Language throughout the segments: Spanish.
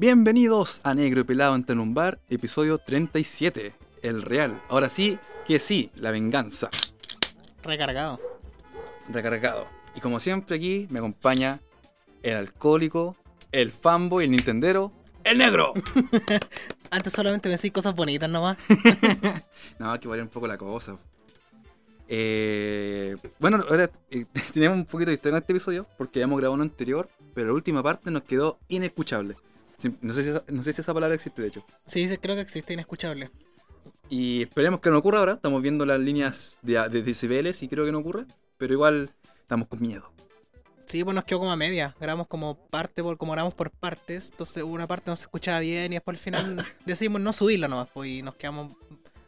Bienvenidos a Negro y Pelado en un bar, episodio 37, el real. Ahora sí, que sí, la venganza. Recargado. Recargado. Y como siempre aquí me acompaña el alcohólico, el fanboy, el nintendero, el negro. Antes solamente me decís cosas bonitas nomás. no, hay que variar un poco la cosa. Eh, bueno, ahora eh, tenemos un poquito de historia en este episodio porque hemos grabado uno anterior, pero la última parte nos quedó inescuchable. No sé, si, no sé si esa palabra existe, de hecho. Sí, creo que existe inescuchable. Y esperemos que no ocurra ahora. Estamos viendo las líneas de, de decibeles y creo que no ocurre. Pero igual estamos con miedo. Sí, pues nos quedó como a media. Grabamos como parte por, como grabamos por partes. Entonces una parte no se escuchaba bien y después al final decidimos no subirla nomás. Pues y nos quedamos.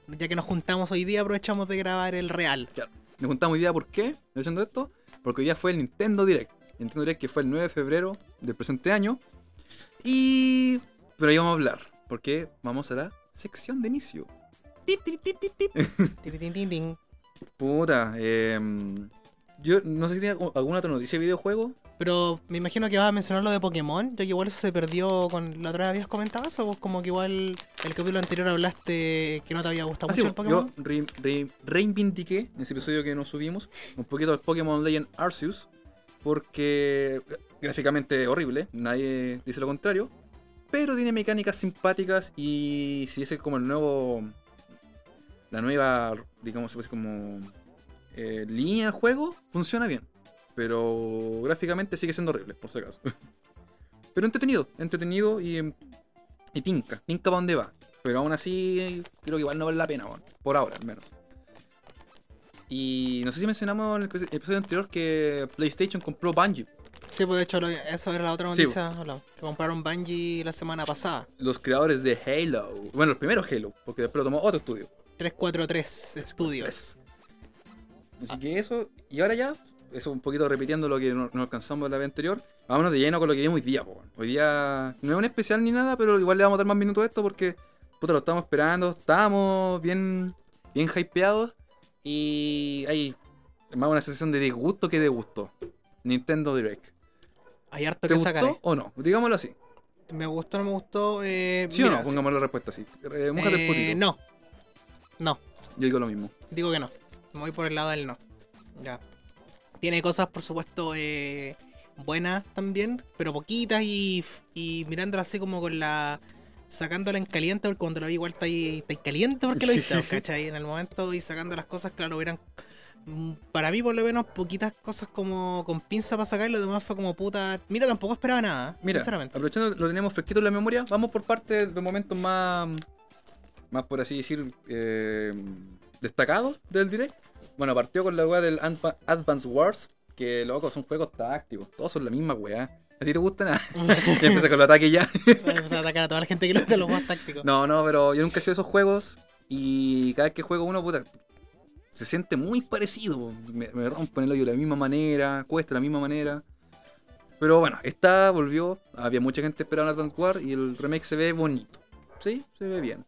Ya que nos juntamos hoy día, aprovechamos de grabar el real. Claro. Nos juntamos hoy día, ¿por qué? ¿No esto? Porque hoy día fue el Nintendo Direct. Nintendo Direct que fue el 9 de febrero del presente año. Y. Pero ahí vamos a hablar. Porque vamos a la sección de inicio. Puta, eh, yo no sé si tiene alguna otra noticia de videojuego. Pero me imagino que vas a mencionar lo de Pokémon, ya que igual eso se perdió con la otra vez habías comentado eso, vos como que igual el capítulo anterior hablaste que no te había gustado ah, mucho el Pokémon. Yo reivindiqué en ese episodio que nos subimos un poquito al Pokémon Legend Arceus, porque gráficamente horrible, nadie dice lo contrario, pero tiene mecánicas simpáticas y si ese es como el nuevo, la nueva, digamos, pues como eh, línea de juego funciona bien. Pero gráficamente sigue siendo horrible, por si acaso. pero entretenido, entretenido y, y tinca, tinca para dónde va. Pero aún así, creo que igual no vale la pena, por ahora al menos. Y no sé si mencionamos en el episodio anterior que PlayStation compró Bungie. Sí, pues de hecho eso era la otra noticia. que compraron Bungie la semana pasada. Los creadores de Halo. Bueno, los primeros Halo, porque después lo tomó otro estudio. 343 Studios. Así que eso, y ahora ya, eso un poquito repitiendo lo que no, alcanzamos la vez anterior, vámonos de lleno con lo que vimos hoy día. Hoy día no es un especial ni nada, pero igual le vamos a dar más minutos a esto porque puta, lo estamos esperando, estábamos bien, bien hypeados y hay más una sensación de disgusto que de gusto. Nintendo Direct. Hay harto ¿Te que gustó o no? Digámoslo así. ¿Me gustó o no me gustó? Eh, ¿Sí o no? Pongamos la respuesta así. Eh, el eh, No. No. Yo digo lo mismo. Digo que no. Me voy por el lado del no. Ya. Tiene cosas, por supuesto, eh, buenas también, pero poquitas y, y mirándola así como con la. sacándola en caliente, porque cuando la vi igual está ahí, está caliente porque lo viste, ¿cachai? En el momento y sacando las cosas, claro, hubieran. Mm, para mí, por lo menos, poquitas cosas como con pinza para sacar y lo demás fue como puta. Mira, tampoco esperaba nada. Mira, aprovechando lo tenemos fresquito en la memoria, vamos por parte de momentos más. más por así decir. Eh, destacados del direct. Bueno, partió con la weá del Advance Wars, que loco, son juegos tácticos, todos son la misma weá. ¿A ti te gusta nada? ya empecé con el ataque ya. a atacar a toda la gente que le gusta los más tácticos. No, no, pero yo nunca he sido esos juegos y cada vez que juego uno, puta, se siente muy parecido. Me, me rompen el hoyo de la misma manera, cuesta de la misma manera. Pero bueno, esta volvió. Había mucha gente esperando Advance Wars y el remake se ve bonito. Sí, se ve bien.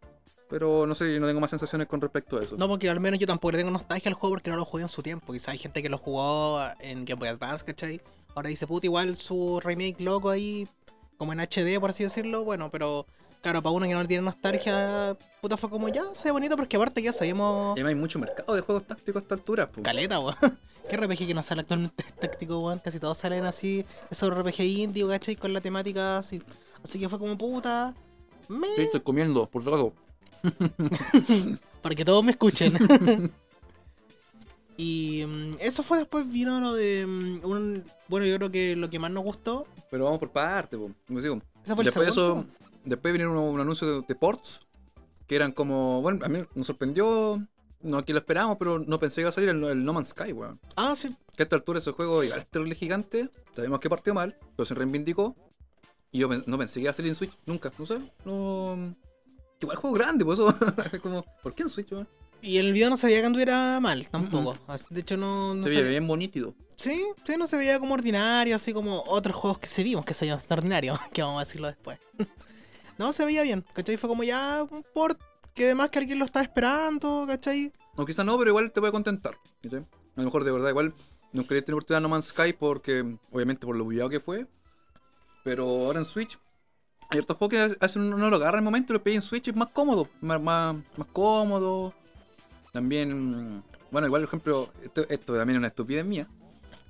Pero no sé, no tengo más sensaciones con respecto a eso. No, porque al menos yo tampoco tengo nostalgia al juego porque no lo jugué en su tiempo. Quizá hay gente que lo jugó en Game Boy Advance, ¿cachai? Ahora dice, puta, igual su remake loco ahí, como en HD, por así decirlo. Bueno, pero claro, para uno que no tiene nostalgia, puta, fue como ya, se ve bonito, porque aparte ya sabíamos. Y hay mucho mercado de juegos tácticos a esta altura, pues. Caleta, weón. ¿Qué RPG que no sale actualmente táctico, weón? Casi todos salen así, esos RPG indie, ¿cachai? Con la temática así. Así que fue como puta. Me... estoy comiendo, por lado. Para que todos me escuchen. y mm, eso fue después, vino lo de mm, un... Bueno, yo creo que lo que más nos gustó... Pero vamos por parte, como digo. después de eso, después vinieron un, anuncio de, ports, que eran como... Bueno, a mí nos sorprendió... No aquí lo esperábamos, pero no pensé que iba a salir el, No Man's Sky, weón. Ah, sí. Que a esta altura ese juego igual es gigante. Sabemos que partió mal, pero se reivindicó. Y yo no pensé que iba a salir en Switch nunca. No sé, no. Igual juego grande, por eso. como, ¿por qué en Switch, Y el video no se veía que anduviera mal, tampoco. De hecho, no. se veía bien bonito. Sí, sí, no se veía como ordinario, así como otros juegos que se vimos que se llaman ordinario, que vamos a decirlo después. no, se veía bien, ¿cachai? Fue como ya un port que además que alguien lo estaba esperando, ¿cachai? No, quizás no, pero igual te puede contentar. A lo mejor de verdad, igual no quería tener oportunidad No Man's Sky porque, obviamente, por lo bullado que fue. Pero ahora en Switch Hay otros juegos que hacen uno lo agarra en el momento y lo pide en Switch, es más cómodo, más, más, más cómodo. También, bueno, igual, por ejemplo, esto, esto también es una estupidez mía.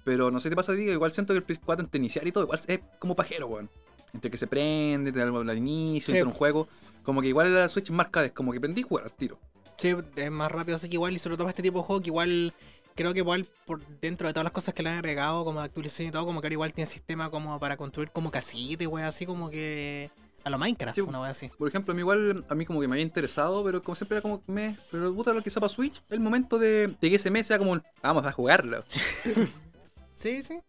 Pero no sé qué te pasa a ti, igual siento que el PS4 entre iniciar y todo, igual es como pajero, weón. Entre que se prende, te da al inicio, Sí. entra un juego. Como que igual la Switch es más es como que prendí y jugar al tiro. Sí, es más rápido, así que igual, y sobre todo para este tipo de juego, que igual creo que igual por dentro de todas las cosas que le han agregado, como de actualización y todo, como que ahora igual tiene sistema como para construir como casitas, wey, así como que a lo Minecraft, Sí. una wea así. Por ejemplo, a mí igual, a mí como que me había interesado, pero como siempre era como me. Pero puta, lo que para Switch, el momento de, de que ese mes sea como, un, vamos a jugarlo. Sí, sí.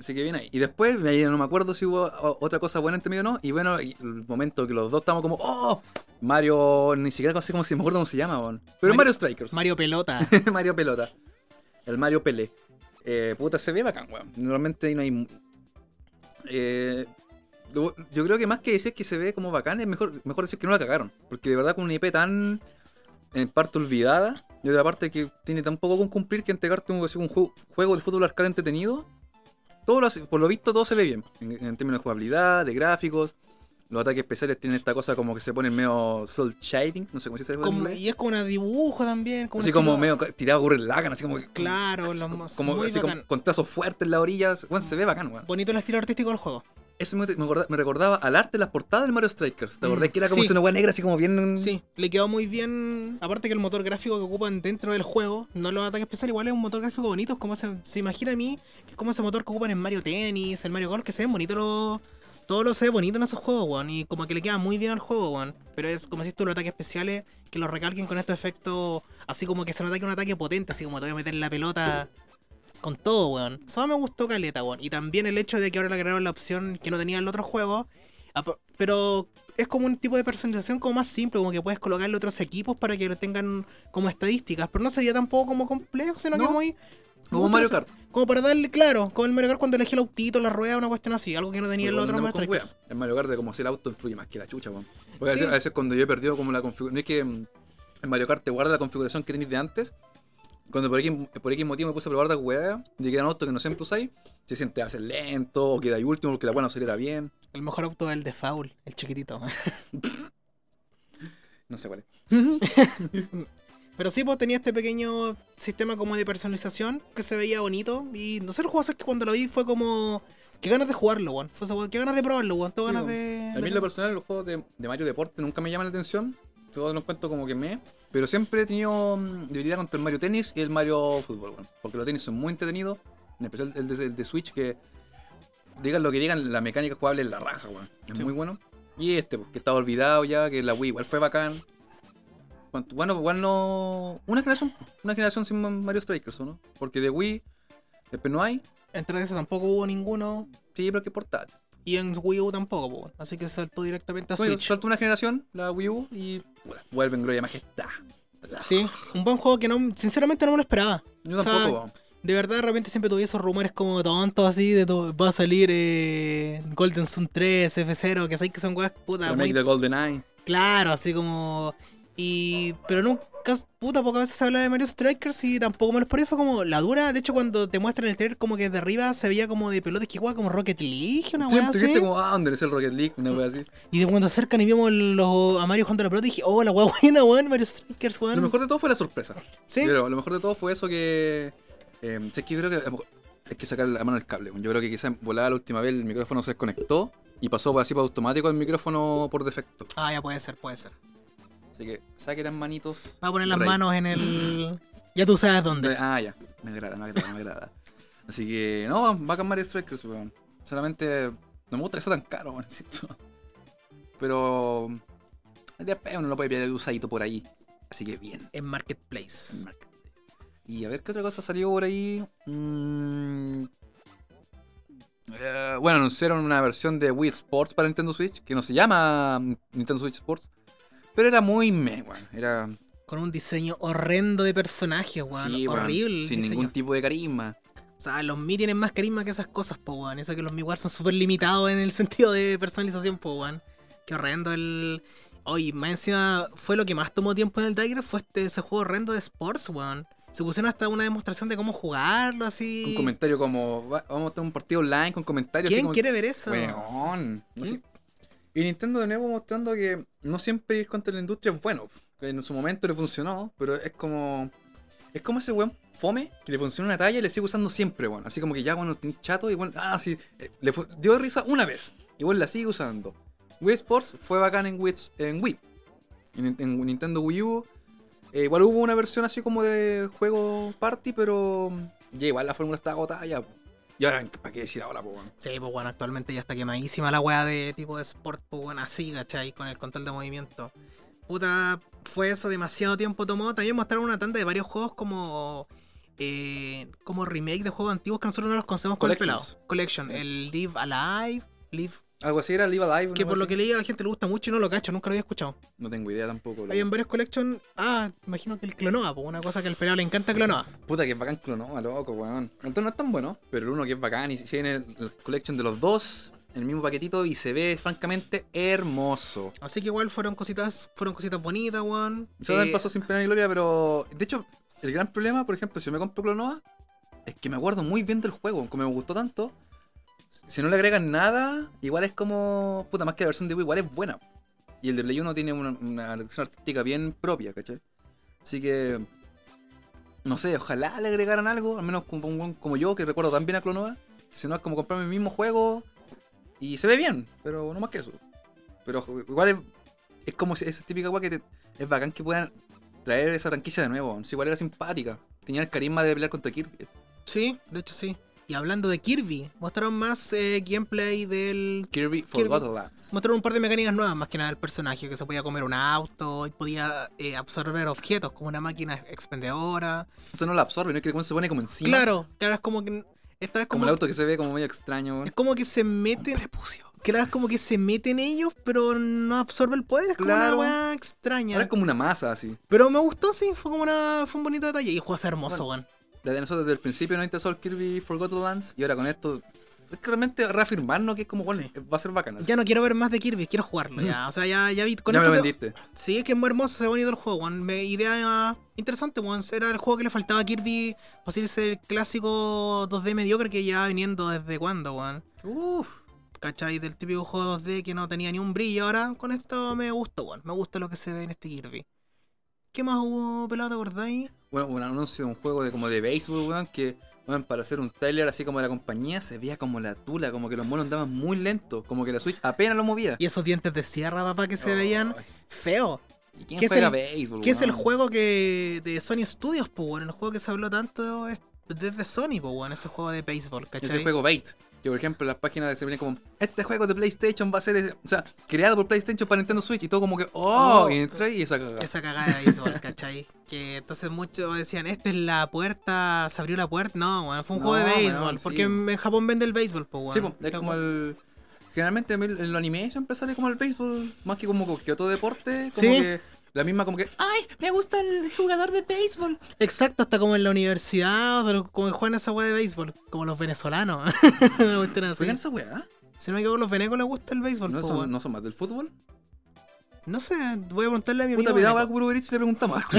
Así que bien ahí. Y después, no me acuerdo si hubo otra cosa buena entre medio o no. Y bueno, el momento que los dos estamos como, ¡oh! Mario, ni siquiera sé cómo se me acuerdo cómo se llama, weón. Pero Mario- Mario, Strikers. Mario Pelota. Mario Pelota. El Mario Pelé. Eh, puta, se ve bacán, weón. Normalmente ahí no hay. Eh, yo creo que más que decir que se ve como bacán, es mejor, mejor decir que no la cagaron. Porque de verdad, con una IP tan en parte olvidada, y otra parte que tiene tan poco con cumplir que entregarte un, un juego, juego de fútbol arcade entretenido, todo lo hace- por lo visto todo se ve bien. En, en términos de jugabilidad, de gráficos. Los ataques especiales tienen esta cosa como que se ponen medio soul shading, no sé cómo se dice. Como- y es como una dibujo también. Como Así como estilo- medio tirado el lagan, así como. Claro, así los como, así con trazos fuertes en las orillas. Bueno, se ve bacán, weón. Bonito el estilo artístico del juego. Eso me, me recordaba al arte de las portadas del Mario Strikers. ¿Te Mm, acordás que era como sí. una weá negra, así como bien. Sí, le quedó muy bien. Aparte que el motor gráfico que ocupan dentro del juego, no los ataques especiales, igual es un motor gráfico bonito. Es como se, se imagina a mí, que es como ese motor que ocupan en Mario Tennis, el Mario Golf, que se ven bonitos los. Todo lo se ve bonito en esos juegos, weón. Y como que le queda muy bien al juego, weón. Pero es como si tú los ataques especiales que los recalquen con estos efectos. Así como que se nota que un ataque potente, así como te voy a meter la pelota con todo, weón. Eso me gustó caleta, weón. Y también el hecho de que ahora le agregaron la opción que no tenía el otro juego. Ap- Pero es como un tipo de personalización como más simple, como que puedes colocarle otros equipos para que lo tengan como estadísticas. Pero no sería tampoco como complejo, sino que No. muy. Como Mario. Kart. Como para darle, claro, como el Mario Kart cuando elegí el autito, la rueda, una cuestión así, algo que no tenía el Pero otro Mario wea. El Mario Kart de como si el auto influye más que la chucha, weón. Porque a, veces, a veces cuando yo he perdido como la configuración. No es que mm, el Mario Kart te guarda la configuración que tenéis de antes. Cuando por X, por X motivo me puse a probar de weá, llegué a un auto que no siempre usáis, se siente a veces lento o queda ahí último porque la no saliera bien. El mejor auto es el de Foul, el chiquitito. No sé cuál es. Pero sí, pues tenía este pequeño sistema como de personalización que se veía bonito. Y no sé, el juego es que cuando lo vi fue como. Qué ganas de jugarlo, weón. Fue Qué ganas de probarlo, weón. Tengo ganas de. A mí lo personal los juegos de, de Mario Deporte nunca me llaman la atención. Todos los cuento como que me. Pero siempre he tenido mm, debilidad contra el Mario Tennis y el Mario Fútbol, weón. Porque los tenis son muy entretenidos. En especial el de, el de Switch que. Digan lo que digan, la mecánica jugable es la raja, weón. Es Sí. muy bueno. Y este, pues, que estaba olvidado ya, que la Wii igual fue bacán. Bueno, igual no. Una generación, una generación sin Mario Strikers, ¿o no? Porque de Wii, después no hay. Entre ese tampoco hubo ninguno. Sí, pero que portátil. Y en Wii U tampoco, weón. Así que saltó directamente a Bueno, Switch. salta una generación, la Wii U, y bueno, vuelve en gloria majestad. Sí, un buen juego que no, sinceramente no me lo esperaba. Yo O sea, tampoco, weón. De verdad, de repente siempre tuve esos rumores como tontos así, de to- va a salir eh, Golden Sun 3, F0, que sabéis que son weas puta Remake muy de Golden Eye. claro, así como... Y... Pero nunca, puta, pocas veces se habla de Mario Strikers y tampoco me lo esperé, fue como la dura. De hecho, cuando te muestran el trailer como que de arriba se veía como de pelotas que juega como Rocket League, una Siempre así. como, ah, ¿dónde es el Rocket League? Una wea así. Y de cuando se acercan y vimos los, a Mario jugando la pelota, dije, oh, la wea buena, weón, Mario Strikers, weón. Lo mejor de todo fue la sorpresa. Sí, Pero lo mejor de todo fue eso que. Eh, sé que yo creo que hay que sacar la mano del cable. Yo creo que quizás volada la última vez el micrófono se desconectó y pasó así para automático el micrófono por defecto. Ah, ya puede ser, puede ser. Así que saquen las manitos. Va a poner las Rey. manos en el... Ya tú sabes dónde. Ah, ya. Me agrada, me agrada, me agrada. Así que, no, va a Mario Strikers, weón. Solamente no me gusta que sea tan caro, weón. Pero. Después uno lo puede pillar usadito por ahí. Así que bien. En Marketplace. en Marketplace. Y a ver qué otra cosa salió por ahí. Mm, eh, bueno, anunciaron una versión de Wii Sports para Nintendo Switch que no se llama Nintendo Switch Sports. Pero era muy meh, weón. Era Con un diseño horrendo de personajes, weón. sí, Horrible. sin ningún tipo de carisma. O sea, los Mi tienen más carisma que esas cosas, po, weón. Eso que los Mi War son súper limitados en el sentido de personalización, po, weón. Qué horrendo el. Oye, más encima fue lo que más tomó tiempo en el Tiger, fue este, ese juego horrendo de Sports, weón. Se pusieron hasta una demostración de cómo jugarlo, así. Un comentario como, "Va- vamos a tener un partido online con comentarios. así ¿Quién como- quiere ver eso? Weón. No sé. Y Nintendo de nuevo mostrando que no siempre ir contra la industria es bueno. En su momento le funcionó, pero es como. Es como ese weón fome que le funciona una talla y le sigue usando siempre, weón. Así como que ya cuando tenés chato, igual. Ah, sí. eh, le dio risa una vez. Igual la sigue usando. Wii Sports fue bacán en Wii. En, Wii. En Nintendo Wii U. eh, igual hubo una versión así como de juego party, pero. Ya igual la fórmula está agotada ya. Y ahora, ¿para qué decir ahora, po, weón? Sí, pues bueno, actualmente ya está quemadísima la weá de tipo de sport, pues bueno, así, ¿cachai? Con el control de movimiento. Puta, fue eso, demasiado tiempo tomó. También mostraron una tanda de varios juegos como. eh, como remake de juegos antiguos que nosotros no los conocemos con el pelado. Collection, Sí. el Live Alive, Live, Algo así era Live Alive. que por lo que leí a la gente le gusta mucho y no lo cacho, nunca lo había escuchado. No tengo idea tampoco. loco. Habían varios collection. Ah, imagino que el Clonoa, pues una cosa que al pelado le encanta Clonoa. Puta que es bacán Clonoa, loco, weón. Entonces no es tan bueno, pero el uno que es bacán y si el, el collection de los dos en el mismo paquetito y se ve francamente hermoso. Así que igual fueron cositas, fueron cositas bonitas, weón. Se dan Eh, paso sin pena ni gloria, pero de hecho, el gran problema, por ejemplo, si yo me compro Clonoa, es que me acuerdo muy bien del juego, como me gustó tanto. Si no le agregan nada, igual es como. Puta, más que la versión de Wii, igual es buena. Y el de Play 1 tiene una, una dirección artística bien propia, ¿cachai? Así que. No sé, ojalá le agregaran algo, al menos como, como yo, que recuerdo tan bien a Clonoa. Si no es como comprarme el mismo juego y se ve bien, pero no más que eso. Pero igual es, es como esa típica weá que te- es bacán que puedan traer esa franquicia de nuevo. Igual era simpática. Tenía el carisma de pelear contra Kirby. Sí, de hecho sí. Y hablando de Kirby, mostraron más eh, gameplay del. Kirby Kirby. Forgotten Lands. Mostraron un par de mecánicas nuevas, más que nada del personaje, que se podía comer un auto y podía eh, absorber objetos como una máquina expendedora. Eso no la absorbe, no es que se pone como encima. Claro, claro, es como que. Esta es Como como, el auto que se ve como medio extraño. es como que se mete. Claro, es como que se mete en ellos, pero no absorbe el poder. Es como Claro. una weá extraña. Ahora es como una masa así. Pero me gustó, sí, fue como una. Fue un bonito detalle. Y el juego es hermoso, weón. Desde nosotros desde el principio nos interesó el Kirby Forgotten Lands. Y ahora con esto. Es que realmente reafirmarnos que es como, bueno, Sí. va a ser bacana. Ya no quiero ver más de Kirby, quiero jugarlo ya. O sea, ya, ya vi con ya me esto lo que- vendiste. Sí, es que es muy hermoso, se ve bonito el juego, weón. Me- Idea interesante, weón. Era el juego que le faltaba a Kirby para ser el clásico 2D mediocre que ya viniendo desde cuándo, weón. Uff. ¿Cachai? Del típico juego 2D que no tenía ni un brillo. Ahora con esto me gustó, weón. Me gusta lo que se ve en este Kirby. ¿Qué más hubo, pelado, te acordáis? Bueno, un anuncio de un juego de como de béisbol, weón, que weón, para hacer un trailer así como de la compañía se veía como la tula, como que los monos andaban muy lentos, como que la Switch apenas lo movía. Y esos dientes de sierra, papá, que se veían Ay, feos. ¿Y quién ¿Qué es juega el- béisbol, ¿Qué es el juego que de Sony Studios, pues, weón? El juego que se habló tanto es desde Sony, pues, weón. Ese juego de béisbol, ¿cachai? Ese juego Bait. Que por ejemplo las páginas se venía como, este juego de PlayStation va a ser, o sea, creado por PlayStation para Nintendo Switch y todo como que, oh, Oh. y entra y esa cagada. Esa cagada de béisbol, ¿cachai? Que entonces muchos decían, esta es la puerta, se abrió la puerta. No, weón, fue un No, juego de béisbol. Porque en Japón vende el béisbol, pues, weón. Sí, po, es como el... Generalmente en los anime siempre sale como el béisbol, más que como que otro deporte, como Sí. que la misma como que, ay, me gusta el jugador de béisbol. Exacto, hasta como en la universidad, o sea, como que juegan esa weá de béisbol, como los venezolanos. Una cuestión así. ¿Juegan esa weá? Si no me equivoco, a los venecos les gusta el béisbol, ¿No po, son. ¿No son más del fútbol? No sé, voy a preguntarle a mi amigo. Puta, Uber Eats y le preguntamos.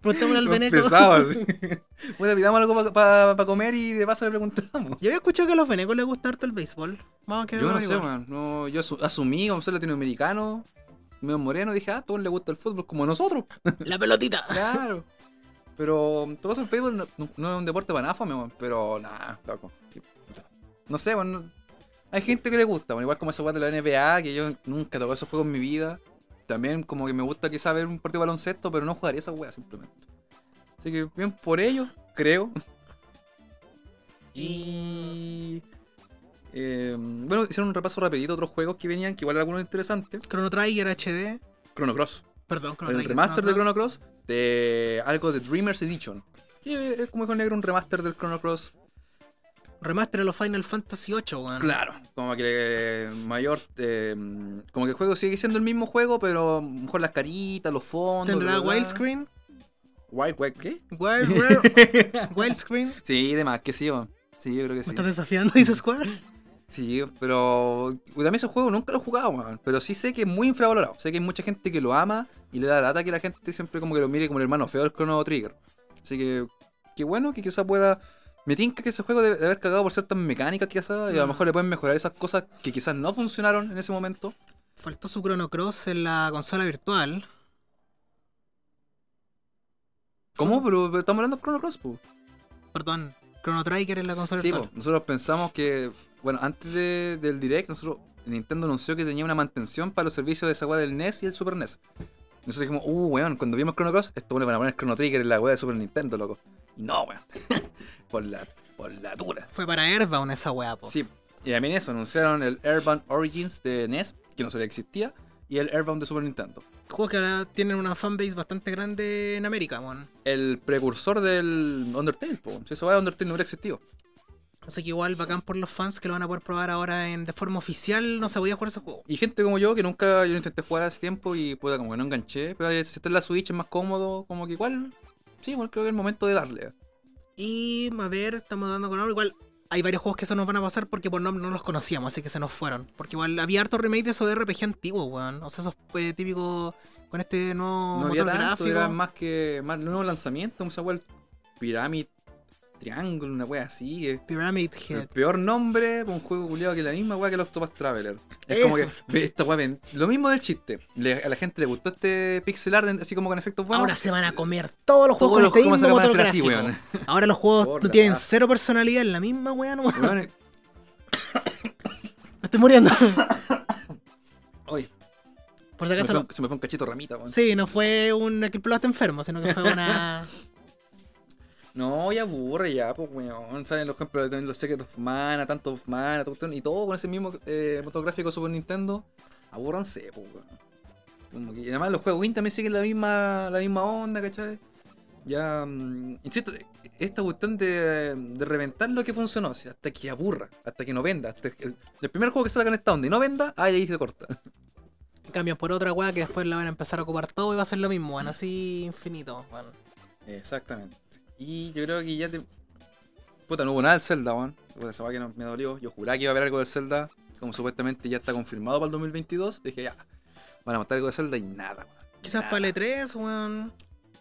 Preguntémosle al veneco. Pesado. Puta, pidamos algo para comer y de paso le preguntamos. Yo había escuchado que a los venecos les gusta harto el béisbol. Vamos a que Yo no sé, man. No, yo asu- asumí, como soy latinoamericano, medio moreno, dije, ah, a todos les gusta el fútbol como a nosotros. La pelotita. Claro. Pero todo eso el fútbol no, no- no es un deporte man, pero nada, loco. No sé, man, no- hay gente que le gusta, man, igual como esa de la NBA, que yo nunca toqué esos juegos en mi vida. También como que me gusta quizá ver un partido de baloncesto, pero no jugaría esa weá simplemente. Así que bien por ello, creo. Y... eh, bueno, hicieron un repaso rapidito de otros juegos que venían, que igual algunos interesantes. Chrono Trigger HD. Chrono Cross. Perdón, Chrono El Trigger. remaster de Chrono Chrono Cross de algo de Dreamers Edition. Y es como con negro un remaster del Chrono Cross. Remaster de los Final Fantasy 8, weón. Claro. Como que eh, mayor. eh, como que el juego sigue siendo el mismo juego, pero mejor las caritas, los fondos. ¿Tendrá widescreen? Wild, wild, ¿qué? Wild, wild, widescreen. Sí, demás, que sí, man. Sí, yo creo que ¿Me sí. estás desafiando, dice Square? Sí, pero también ese juego nunca lo he jugado, man. Pero sí sé que es muy infravalorado. Sé que hay mucha gente que lo ama y le da lata que la gente siempre como que lo mire como el hermano feo del Chrono Trigger. Así que, qué bueno que quizá pueda Me tinca que ese juego debe de haber cagado por ciertas mecánicas quizás, y a lo Mm. mejor le pueden mejorar esas cosas que quizás no funcionaron en ese momento. Faltó su Chrono Cross en la consola virtual. ¿Cómo? Pero, pero estamos hablando de Chrono Cross, po. Perdón, Chrono Trigger en la consola Sí, virtual. po. nosotros pensamos que, bueno, antes de- del Direct, nosotros, Nintendo anunció que tenía una mantención para los servicios de esa weá del NES y el Super NES. Nosotros dijimos, uh, weón, cuando vimos Chrono Cross, esto le van a poner Chrono Trigger en la weá de Super Nintendo, loco. Y no, weón. por la, por la dura. Fue para Airbound esa weá, po. Sí, y también eso, anunciaron el Airbound Origins de NES, que no sabía que existía, y el Airbound de Super Nintendo. Juegos que ahora tienen una fanbase bastante grande en América, weón. El precursor del Undertale, po. Si eso va de Undertale no hubiera existido. Así que igual bacán por los fans que lo van a poder probar ahora en, de forma oficial. No se podía jugar ese juego. Y gente como yo, que nunca yo intenté jugar hace tiempo y puta, como que no enganché, pero si está en la Switch es más cómodo, como que igual, sí, igual creo que es el momento de darle. Y a ver, estamos dando con algo. Igual hay varios juegos que se nos van a pasar porque por nombre no los conocíamos, así que se nos fueron. Porque igual había harto remake de esos de RPG antiguos, weón. O sea, esos eh, típicos con este nuevo No había motor tanto, gráfico. era más que más nuevo lanzamiento, wea, el Pyramid Triangle, una wea así. eh. Pyramid El Head. peor nombre para un juego culiado que la misma weá que el Octopath Traveler. Es Eso. como que ve esta weá ven- Lo mismo del chiste. Le- a la gente le gustó este pixel art así como con efectos buenos. Ahora se van a comer todos los Todos juegos los con este juegos mismo van a motor así, weón. Ahora los juegos no tienen cero personalidad en la misma weá, no. Me Weón, estoy muriendo. Oye, Por si se me, acaso fue, no. un- se me fue un cachito ramita, weón. Sí, no fue un que el enfermo, sino que fue una. No, ya aburre ya, pues weón. Salen los ejemplos de los Secret of Mana, tanto of Mana, y todo con ese mismo eh, motor gráfico Super Nintendo. Abúrranse, pues weón. Y además los juegos Win también siguen la misma, la misma onda, ¿cachai? Ya, mm, insisto, esta cuestión de, de reventar lo que funcionó, o sea, hasta que aburra, hasta que no venda. Hasta que el, primer juego que salga en esta onda y no venda, ahí, ahí se corta. Cambian por otra weá que después la van a empezar a ocupar todo y va a ser lo mismo, weón. Así infinito, weón. Exactamente. Y yo creo que ya te. Puta, no hubo nada del Zelda, weón. Puta, esa que no- me dolió. Yo juraba que iba a haber algo del Zelda. Como supuestamente ya está confirmado para el 2022. Dije, ya, van a mostrar algo de Zelda y nada, weón. Quizás Nada. para el E3, weón.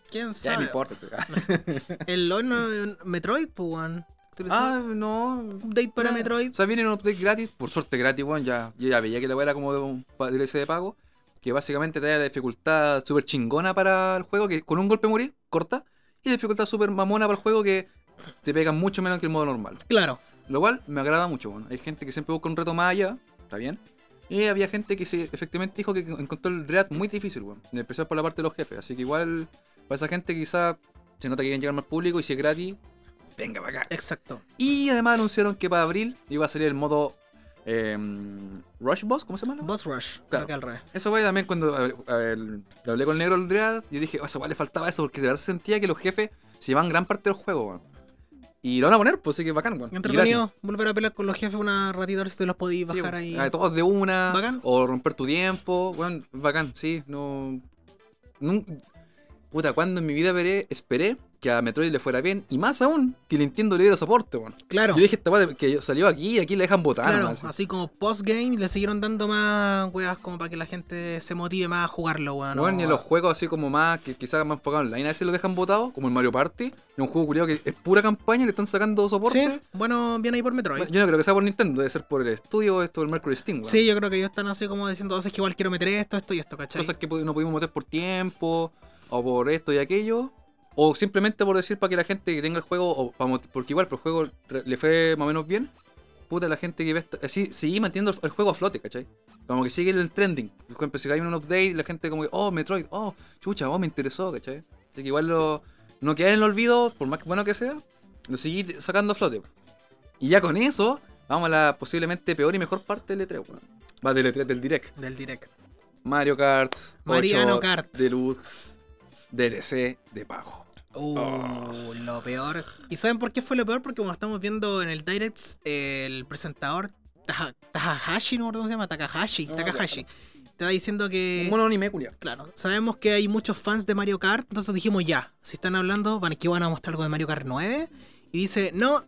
¿Quién Ya me sabe? importa, el LOL no- Metroid, pues, weón. ¿Tú lo Ah, no. Update para. Metroid. O sea, viene un update gratis. Por suerte gratis, weón. Ya, yo ya veía que la weá era como de un DLC de pago. Que básicamente te da la dificultad súper chingona para el juego. Que con un golpe morir, corta. Y dificultad súper mamona para el juego que te pegan mucho menos que el modo normal. Claro. Lo cual me agrada mucho. bueno. Hay gente que siempre busca un reto más allá, está bien. Y había gente que se, efectivamente dijo que encontró el Dread muy difícil, bueno, en especial por la parte de los jefes. Así que igual, para esa gente quizá se nota que quieren llegar más público y si es gratis, venga para acá. Exacto. Y además anunciaron que para abril iba a salir el modo eh, Rush Boss, ¿cómo se llama? Boss Rush. Claro. Creo que al revés. Eso fue también cuando a ver, a ver, le hablé con el negro Dread, yo dije, oh, weá le faltaba eso, porque de verdad sentía que los jefes se llevaban gran parte del juego, weón. Y lo van a poner, pues sí que bacán, weón. Entretenido. Volver a pelear con los jefes una ratita a ver si te los podéis Sí, bajar weón. ahí. Ah, todos de una. Bacán. O romper tu tiempo. Bueno, bacán, sí. No. nun- Puta, cuando en mi vida veré, esperé que a Metroid le fuera bien. Y más aún, que Nintendo le diera soporte, weón. Claro. Yo dije, esta weá que salió aquí y aquí le dejan botar. Claro, así. así como postgame le siguieron dando más weas como para que la gente se motive más a jugarlo, weón. Bueno, a- los juegos así como más, que quizás más enfocados online, a veces lo dejan botado, como el Mario Party. Es un juego culiado que es pura campaña y le están sacando soporte. Sí, bueno, viene ahí por Metroid. Bueno, yo no creo que sea por Nintendo, debe ser por el estudio esto del Mercury Steam, weón. Sí, yo creo que ellos están así como diciendo, entonces que igual quiero meter esto, esto y esto, ¿cachai? cosas que no pudimos meter por tiempo, o por esto y aquello, o simplemente por decir para que la gente que tenga el juego, o pa mot- porque igual pero el juego le fue más o menos bien, puta la gente que ve esto, así sigue manteniendo el, el juego a flote, ¿cachai? Como que sigue el trending. Por ejemplo, si hay un update, la gente como que, oh, Metroid, oh, chucha, oh, me interesó, ¿cachai? Así que igual lo, no queda en el olvido, por más bueno que sea, lo seguí sacando a flote. Y ya con eso, vamos a la posiblemente peor y mejor parte del E3, weón. Va del E3, del Direct. Del direct. Mario Kart, Mariano 8 Kart. Deluxe, DLC de pago. Uh, Oh. lo peor. ¿Y saben por qué fue lo peor? Porque como estamos viendo en el direct, el presentador Takahashi, no cómo se llama, Takahashi, Ah, Takahashi, te va diciendo que... Un mono anime. Claro, sabemos que hay muchos fans de Mario Kart, entonces dijimos ya, si están hablando, van, que van a mostrar algo de Mario Kart 9. Y dice, no,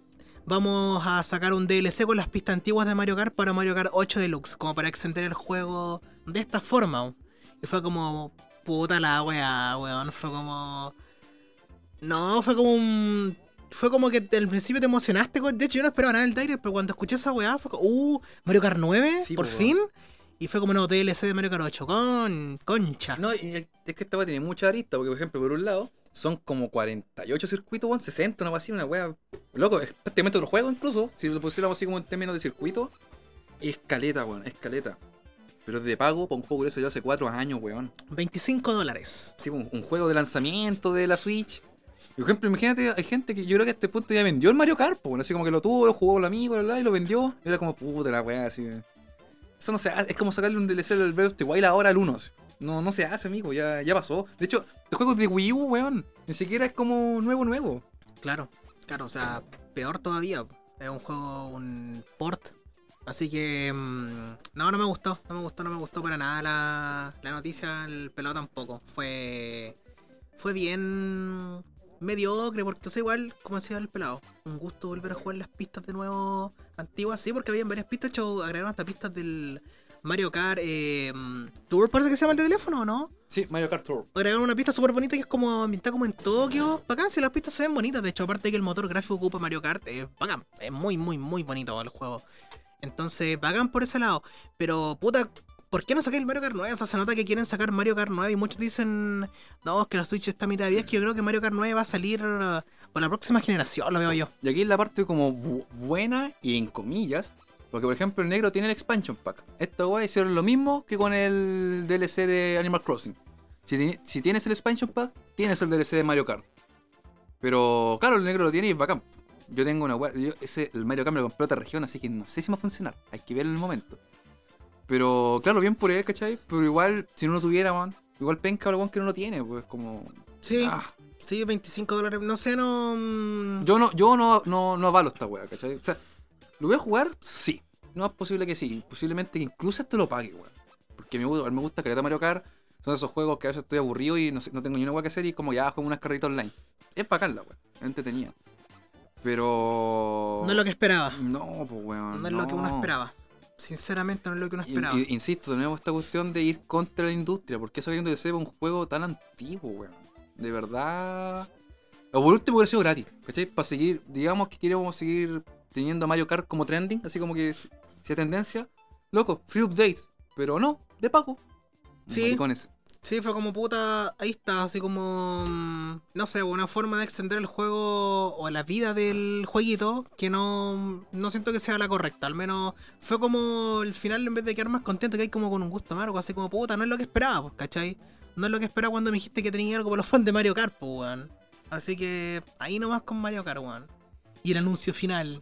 vamos a sacar un DLC con las pistas antiguas de Mario Kart para Mario Kart 8 Deluxe, como para extender el juego de esta forma. Y fue como, puta la wea, weón, fue como... No, fue como un... fue como que al principio te emocionaste. con- De hecho, yo no esperaba nada del Direct, pero cuando escuché esa weá fue como, uh, Mario Kart 9, Sí, por po, fin. Y fue como no DLC de Mario Kart 8, con concha. No, y es que esta weá tiene mucha arista, porque por ejemplo, por un lado, son como 48 circuitos, weón, 60, una weá así, una weá. Loco, es prácticamente otro juego incluso. Si lo pusiéramos así como en términos de circuito, es caleta, weón, es caleta. Pero es de pago para un juego que salió hace 4 años, weón. 25 dólares. Sí, un, un juego de lanzamiento de la Switch. Por ejemplo, imagínate, hay gente que yo creo que a este punto ya vendió el Mario Kart, weón, así como que lo tuvo, lo jugó con el amigo, bla, bla, y lo vendió. Y era como, puta la weá, así. Eso no se hace, es como sacarle un DLC del Breath of the Wild ahora al 1. así. No, no se hace, amigo, ya, ya pasó. De hecho, el juego es de Wii U, weón. Ni siquiera es como nuevo, nuevo. Claro, claro, o sea, peor todavía. Es un juego, un port. Así que. mm, no, no me gustó. No me gustó, no me gustó para nada la, la noticia. El pelado tampoco. Fue. Fue bien. mediocre, porque o sea, igual, como decía el pelado, un gusto volver a jugar las pistas de nuevo antiguas, sí, porque habían varias pistas, de hecho, agregaron hasta pistas del Mario Kart eh, Tour, parece que se llama el de teléfono, ¿o no? Sí, Mario Kart Tour. agregaron una pista súper bonita que es como ambientada como en Tokio. Bacán, si las pistas se ven bonitas. De hecho, aparte de que el motor gráfico ocupa Mario Kart, es bacán. Es muy, muy, muy bonito el juego. Entonces, bacán por ese lado. Pero, puta, ¿por qué no saqué el Mario Kart 9? O sea, se nota que quieren sacar Mario Kart 9 y muchos dicen, no, es que la Switch está a mitad de vida. Es que yo creo que Mario Kart 9 va a salir uh, por la próxima generación, lo veo yo. Y aquí es la parte como bu- buena y en comillas. Porque, por ejemplo, el negro tiene el expansion pack. Esta weá hicieron lo mismo que con el DLC de Animal Crossing. Si, si tienes el expansion pack, tienes el DLC de Mario Kart. Pero, claro, el negro lo tiene y es bacán. Yo tengo una weá. yo- ese, el Mario Kart me lo compré otra región, así que no sé si va a funcionar. Hay que verlo en el momento. Pero, claro, bien por él, ¿cachai? Pero igual, si no lo tuviera, man, igual penca el que no lo tiene, pues como. Sí, ah. sí, 25 dólares. No sé, no. mm, Yo no, yo no, no, no avalo esta wea, ¿cachai? O sea, ¿lo voy a jugar? Sí. No es posible que sí. Posiblemente que incluso este lo pague, weón. Porque me, gusta- me gusta que Mario Kart. Son esos juegos que a veces estoy aburrido y no, sé- no tengo ni una wea que hacer y como ya juego unas carreritas online. Es bacán la wea. Es entretenida. Pero. No es lo que esperaba. No, pues weón. No es lo que uno esperaba. Sinceramente, no es lo que uno esperaba. y- insisto, tenemos esta cuestión de ir contra la industria. ¿Por qué sabiendo que sea un juego tan antiguo, weón? De verdad. O por último hubiera sido gratis, ¿cachai? Para seguir, digamos que queremos seguir teniendo a Mario Kart como trending, así como que si sea tendencia. Loco, free updates. Pero no, de pago. Sí. Maricones. Sí, fue como puta, ahí está, así como, mm, no sé, una forma de extender el juego o la vida del jueguito que no, no siento que sea la correcta. Al menos fue como el final, en vez de quedar más contento, que hay como con un gusto amargo, así como puta, no es lo que esperaba, pues, ¿cachai? No es lo que esperaba cuando me dijiste que tenía algo como los fans de Mario Kart, pues, weón. Así que ahí nomás con Mario Kart, weón. Y el anuncio final.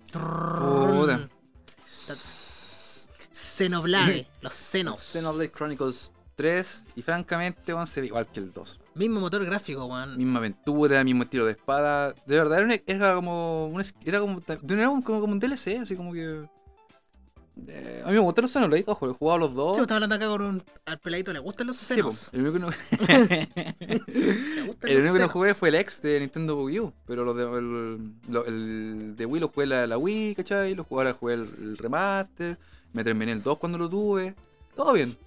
Xenoblade, Sí. los senos. Xenoblade Chronicles 3. Y francamente, weón, se ve igual que el 2. Mismo motor gráfico, weón. Misma aventura, mismo estilo de espada. De verdad, era, una- era como un, es- era como, era un- como, como un DLC, así como que. eh, a mí me gustan los Xenoblade, ojo, he jugado los dos. Sí, estaba hablando acá con un. Al peladito le gustan los Sí, senos. po, el único que no, el los único que no jugué fue el ex de Nintendo Wii U. Pero los de, el, lo- el de Wii lo jugué la, la Wii, ¿cachai? Lo jugué, ahora jugué el, el remaster. Me terminé el 2 cuando lo tuve. Todo bien.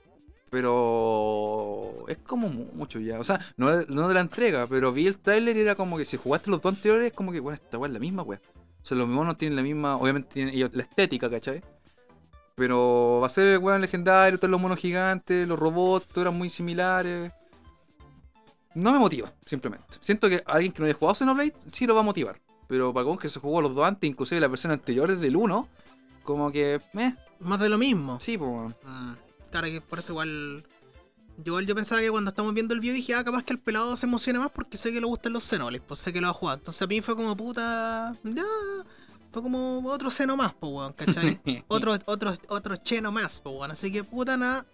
Pero es como mucho ya. O sea, no, no de la entrega, pero vi el tráiler y era como que si jugaste los dos anteriores, es como que, bueno, esta weá es la misma, weá. O sea, los monos tienen la misma, obviamente tienen ellos la estética, ¿cachai? Pero va a ser el weón legendario, todos los monos gigantes, los robots, todos eran muy similares. No me motiva, simplemente. Siento que alguien que no haya jugado Xenoblade sí lo va a motivar. Pero para con que se jugó los dos antes, inclusive las versiones anteriores del 1, como que, eh, Más de lo mismo. sí, pues. Mm, claro que por eso igual. Yo, igual yo pensaba que cuando estamos viendo el video dije, ah, capaz que el pelado se emociona más porque sé que le gustan los Xenoblades, pues sé que lo va a jugar. Entonces a mí fue como puta. Ya. Fue como otro seno más, pues weón, ¿cachai? otro, otro, otro cheno más, pues weón. Así que puta nada.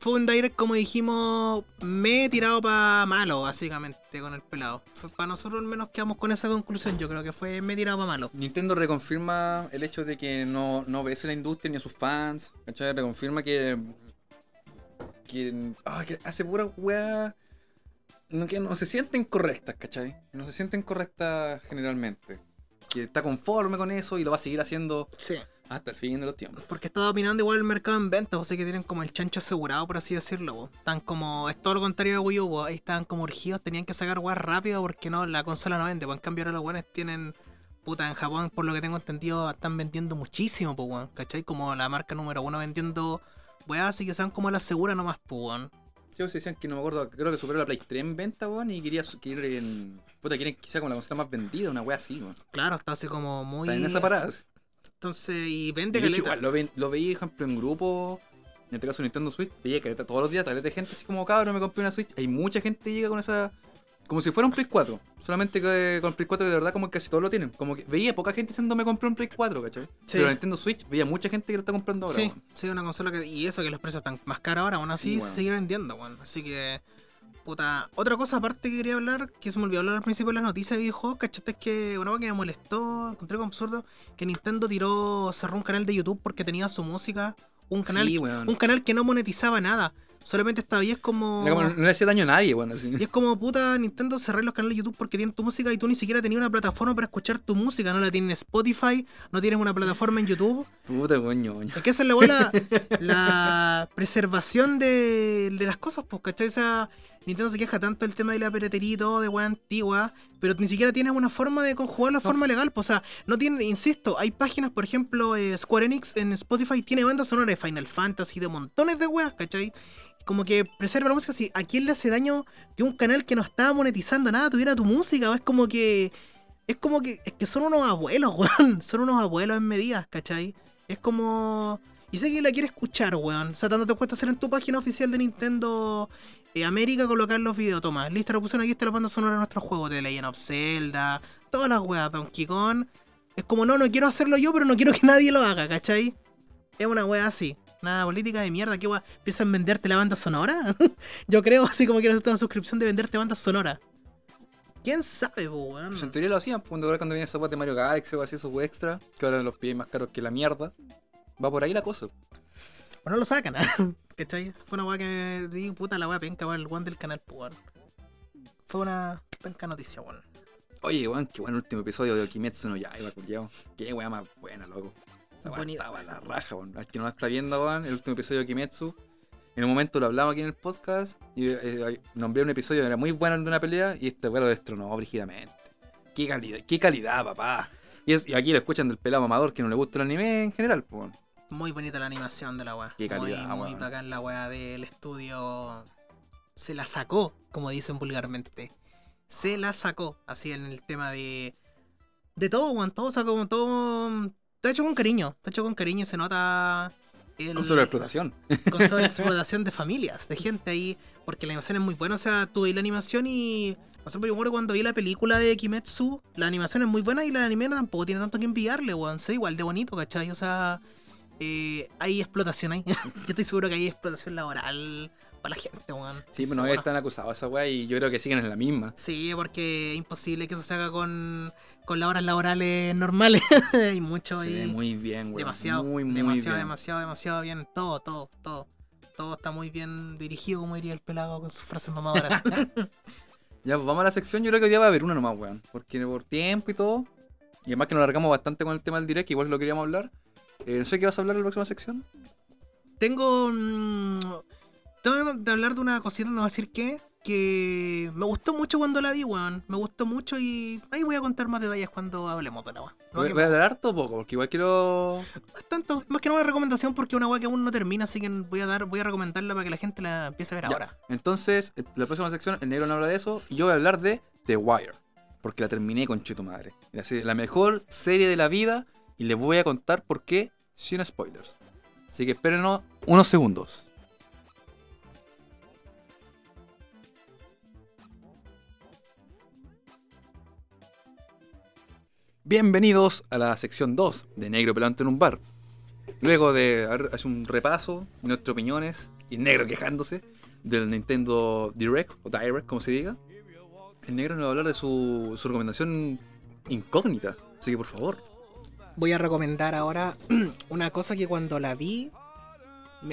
Fue un direct, como dijimos, me he tirado para malo, básicamente, con el pelado. Para nosotros al menos quedamos con esa conclusión. Yo creo que fue me he tirado para malo. Nintendo reconfirma el hecho de que no, no obedece a la industria ni a sus fans. ¿Cachai? Reconfirma que. que, ah, que hace pura weá. no- que no se sienten correctas, ¿cachai? No se sienten correctas generalmente. Que está conforme con eso y lo va a seguir haciendo Sí. Hasta el fin de los tiempos. Porque está dominando igual el mercado en ventas, o sea que tienen como el chancho asegurado, por así decirlo. Están como, es todo lo contrario de Wii U, po. ahí estaban como urgidos, tenían que sacar weas rápido porque no, la consola no vende. Pues en cambio ahora los weones tienen, puta, en Japón, por lo que tengo entendido, están vendiendo muchísimo, pues weón, ¿cachai? Como la marca número uno vendiendo weas, así que sean como la segura nomás, pues weón. Sí, pues decían que no me acuerdo, creo que superó la Play 3 en venta, weón, y quería su- quiere en. Puta, quieren sea como la consola más vendida, una wea así, weón. Claro, está así como muy... Está en esa parada. Entonces, y Y vende de hecho, caleta. igual lo, ve, lo veía, por ejemplo, en grupo, en este caso Nintendo Switch, veía caleta todos los días, caleta de gente así como, cabrón, me compré una Switch. Hay mucha gente que llega con esa. Como si fuera un Play 4. Solamente que con Play 4 de verdad como que casi todos lo tienen. Como que veía poca gente diciendo me compré un Play 4, ¿cachai? Sí. Pero Nintendo Switch veía mucha gente que lo está comprando ahora. Sí, sí, una consola que. Y eso que los precios están más caros ahora, aún así Sí, se sigue vendiendo, weón. Así que. Puta. Otra cosa aparte que quería hablar, que se me olvidó hablar al principio de las noticias de videojuegos, ¿cachate? Es que una cosa que me molestó, encontré como absurdo, que Nintendo tiró, cerró un canal de YouTube porque tenía su música. Un canal, Sí, weón. un canal que no monetizaba nada. Solamente estaba y es como. No le hacía daño a nadie, weón. así. Y es como puta Nintendo cerrar los canales de YouTube porque tienen tu música y tú ni siquiera tenías una plataforma para escuchar tu música, no la tienes en Spotify, no tienes una plataforma en YouTube. Puta coño, coño. Es que esa es la buena, la preservación de, de las cosas, pues, ¿cachai? O sea, Nintendo se queja tanto del tema de la piratería y todo, de weá antigua, pero ni siquiera tienes una forma de conjugar la forma legal, pues, o sea, no tiene, insisto, hay páginas, por ejemplo, eh, Square Enix en Spotify tiene bandas sonoras de Final Fantasy, de montones de weas, ¿cachai? Como que preserva la música, si a quién le hace daño que un canal que no estaba monetizando nada tuviera tu música, o es como que... Es como que, es que son unos abuelos, weón. Son unos abuelos en medidas, ¿cachai? Es como... Y sé que la quieres escuchar, weón. O sea, tanto te cuesta hacer en tu página oficial de Nintendo eh, América colocar los videos. Toma, listo, lo pusieron aquí, está la banda sonora de nuestros juegos de Legend of Zelda, todas las weas, Donkey Kong. Es como, no, no quiero hacerlo yo, pero no quiero que nadie lo haga, ¿cachai? Es una wea así. Nada, política de mierda, ¿qué wea? ¿Empiezan a venderte la banda sonora? yo creo, así como quiero hacer una suscripción de venderte banda sonora. ¿Quién sabe, weón? Pues en teoría lo hacían, pues, cuando, venía esa weá de Mario Galaxy o así, esos extra, que ahora los piden más caros que la mierda. Va por ahí la cosa. O no lo sacan, ¿cachai? Fue una weá que di, puta la weá penca, weón, el weón del canal, pues, weón. Fue una penca noticia, weón. Oye, weón, qué buen último episodio de Kimetsu no Yaiba, culiao. Qué weá más buena, loco. Esa weá estaba la raja, weón. Al que no la está viendo, weón, el último episodio de Kimetsu. En un momento lo hablamos aquí en el podcast y eh, nombré un episodio que era muy bueno de una pelea y este weá lo destronó brígidamente. Qué calidad, qué calidad, papá. Y, es- y aquí lo escuchan del pelado mamador que no le gusta el anime en general, pues. weón. Muy bonita la animación de la weá. Qué calidad, Muy, muy weón. bacán la weá del estudio. Se la sacó, como dicen vulgarmente. Se la sacó, así en el tema de. De todo, weón. Todo sacó, todo. Está hecho con cariño. Está hecho con cariño y se nota. El, Con sobreexplotación. con sobreexplotación de familias, de gente ahí, porque la animación es muy buena, o sea, tú veis la animación y... No sé, yo me cuando vi la película de Kimetsu, la animación es muy buena y la anime tampoco tiene tanto que enviarle, weón, sé, igual de bonito, ¿cachai? O sea, eh, hay explotación ahí, yo estoy seguro que hay explotación laboral para la gente, weón. Sí, pero no seguro. están acusados esa weá y yo creo que siguen en la misma. Sí, porque es imposible que eso se haga con, con las horas laborales normales, hay mucho ahí. muy bien, weón. Demasiado, Muy, muy demasiado, bien. demasiado, demasiado bien. Todo, todo, todo. Todo está muy bien dirigido, como diría el pelado con sus frases mamadoras. Ya, pues vamos a la sección. Yo creo que hoy día va a haber una nomás, weón. Porque por tiempo y todo. Y además que nos alargamos bastante con el tema del direct, igual lo queríamos hablar. Eh, no sé qué vas a hablar en la próxima sección. tengo. mm, tengo de hablar de una cosita, no voy a decir qué. Que me gustó mucho cuando la vi, weón. Me gustó mucho y ahí voy a contar más detalles cuando hablemos de la weón. No, Voy, que- voy a hablar harto o poco, porque igual quiero. tanto, más que nada una recomendación porque es una weá que aún no termina, así que voy a dar, voy a recomendarla para que la gente la empiece a ver Ya. ahora. Entonces, la próxima sección, el negro no habla de eso. Y yo voy a hablar de The Wire. Porque la terminé con Chito Madre. La, serie- la mejor serie de la vida. Y les voy a contar por qué sin spoilers. Así que espérenos unos segundos. Bienvenidos a la sección 2 de Negro Pelante en un bar. Luego de hacer un repaso de nuestras opiniones y negro quejándose del Nintendo Direct o Direct, como se diga, el negro nos va a hablar de su, su recomendación incógnita. Así que por favor, Voy a recomendar ahora una cosa que cuando la vi.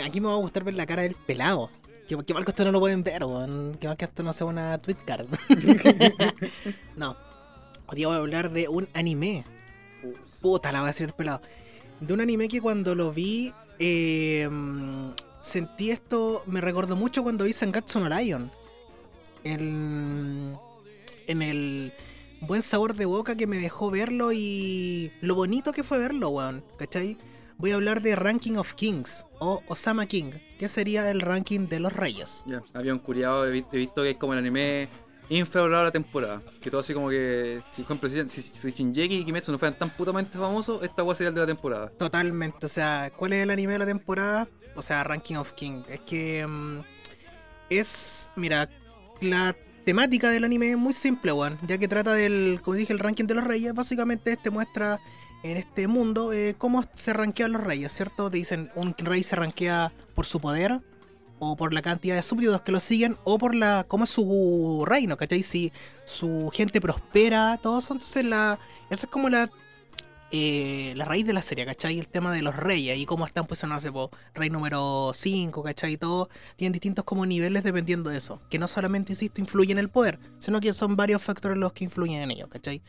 Aquí me va a gustar ver la cara del pelado. Que, que mal que esto no lo pueden ver, weón. Que mal que esto no sea una tweet card. no. Hoy día voy a hablar de un anime. Puta, la voy a decir el pelado. de un anime que cuando lo vi mm, sentí esto, me recordó mucho cuando vi Sangatsu no Lion. El, en el buen sabor de boca que me dejó verlo y lo bonito que fue verlo, weón, ¿cachai? Voy a hablar de Ranking of Kings o Osama King, que sería el ranking de los reyes. Ya, había un curiado, he vi- he visto que es como el anime infravalorado de la temporada. Que todo así como que, si, por ejemplo, si, si, Shinjeki y Kimetsu no fueran tan putamente famosos, esta weá sería el de la temporada. Totalmente, o sea, ¿cuál es el anime de la temporada? O sea, Ranking of King. Es que mm, es, mira, la temática del anime es muy simple, weón, ya que trata del, como dije, el ranking de los reyes. Básicamente este muestra en este mundo eh, cómo se rankean los reyes, ¿cierto? Te dicen, un rey se rankea por su poder, o por la cantidad de súbditos que lo siguen, o por la cómo es su reino, ¿cachai? Si su gente prospera, todo eso. Entonces, la, esa es como la eh, la raíz de la serie, ¿cachai? El tema de los reyes y cómo están posicionados, no sé, po, rey número 5, ¿cachai? Y todo tienen distintos como niveles dependiendo de eso. Que no solamente, insisto, influyen en el poder, sino que son varios factores los que influyen en ello, ¿cachai?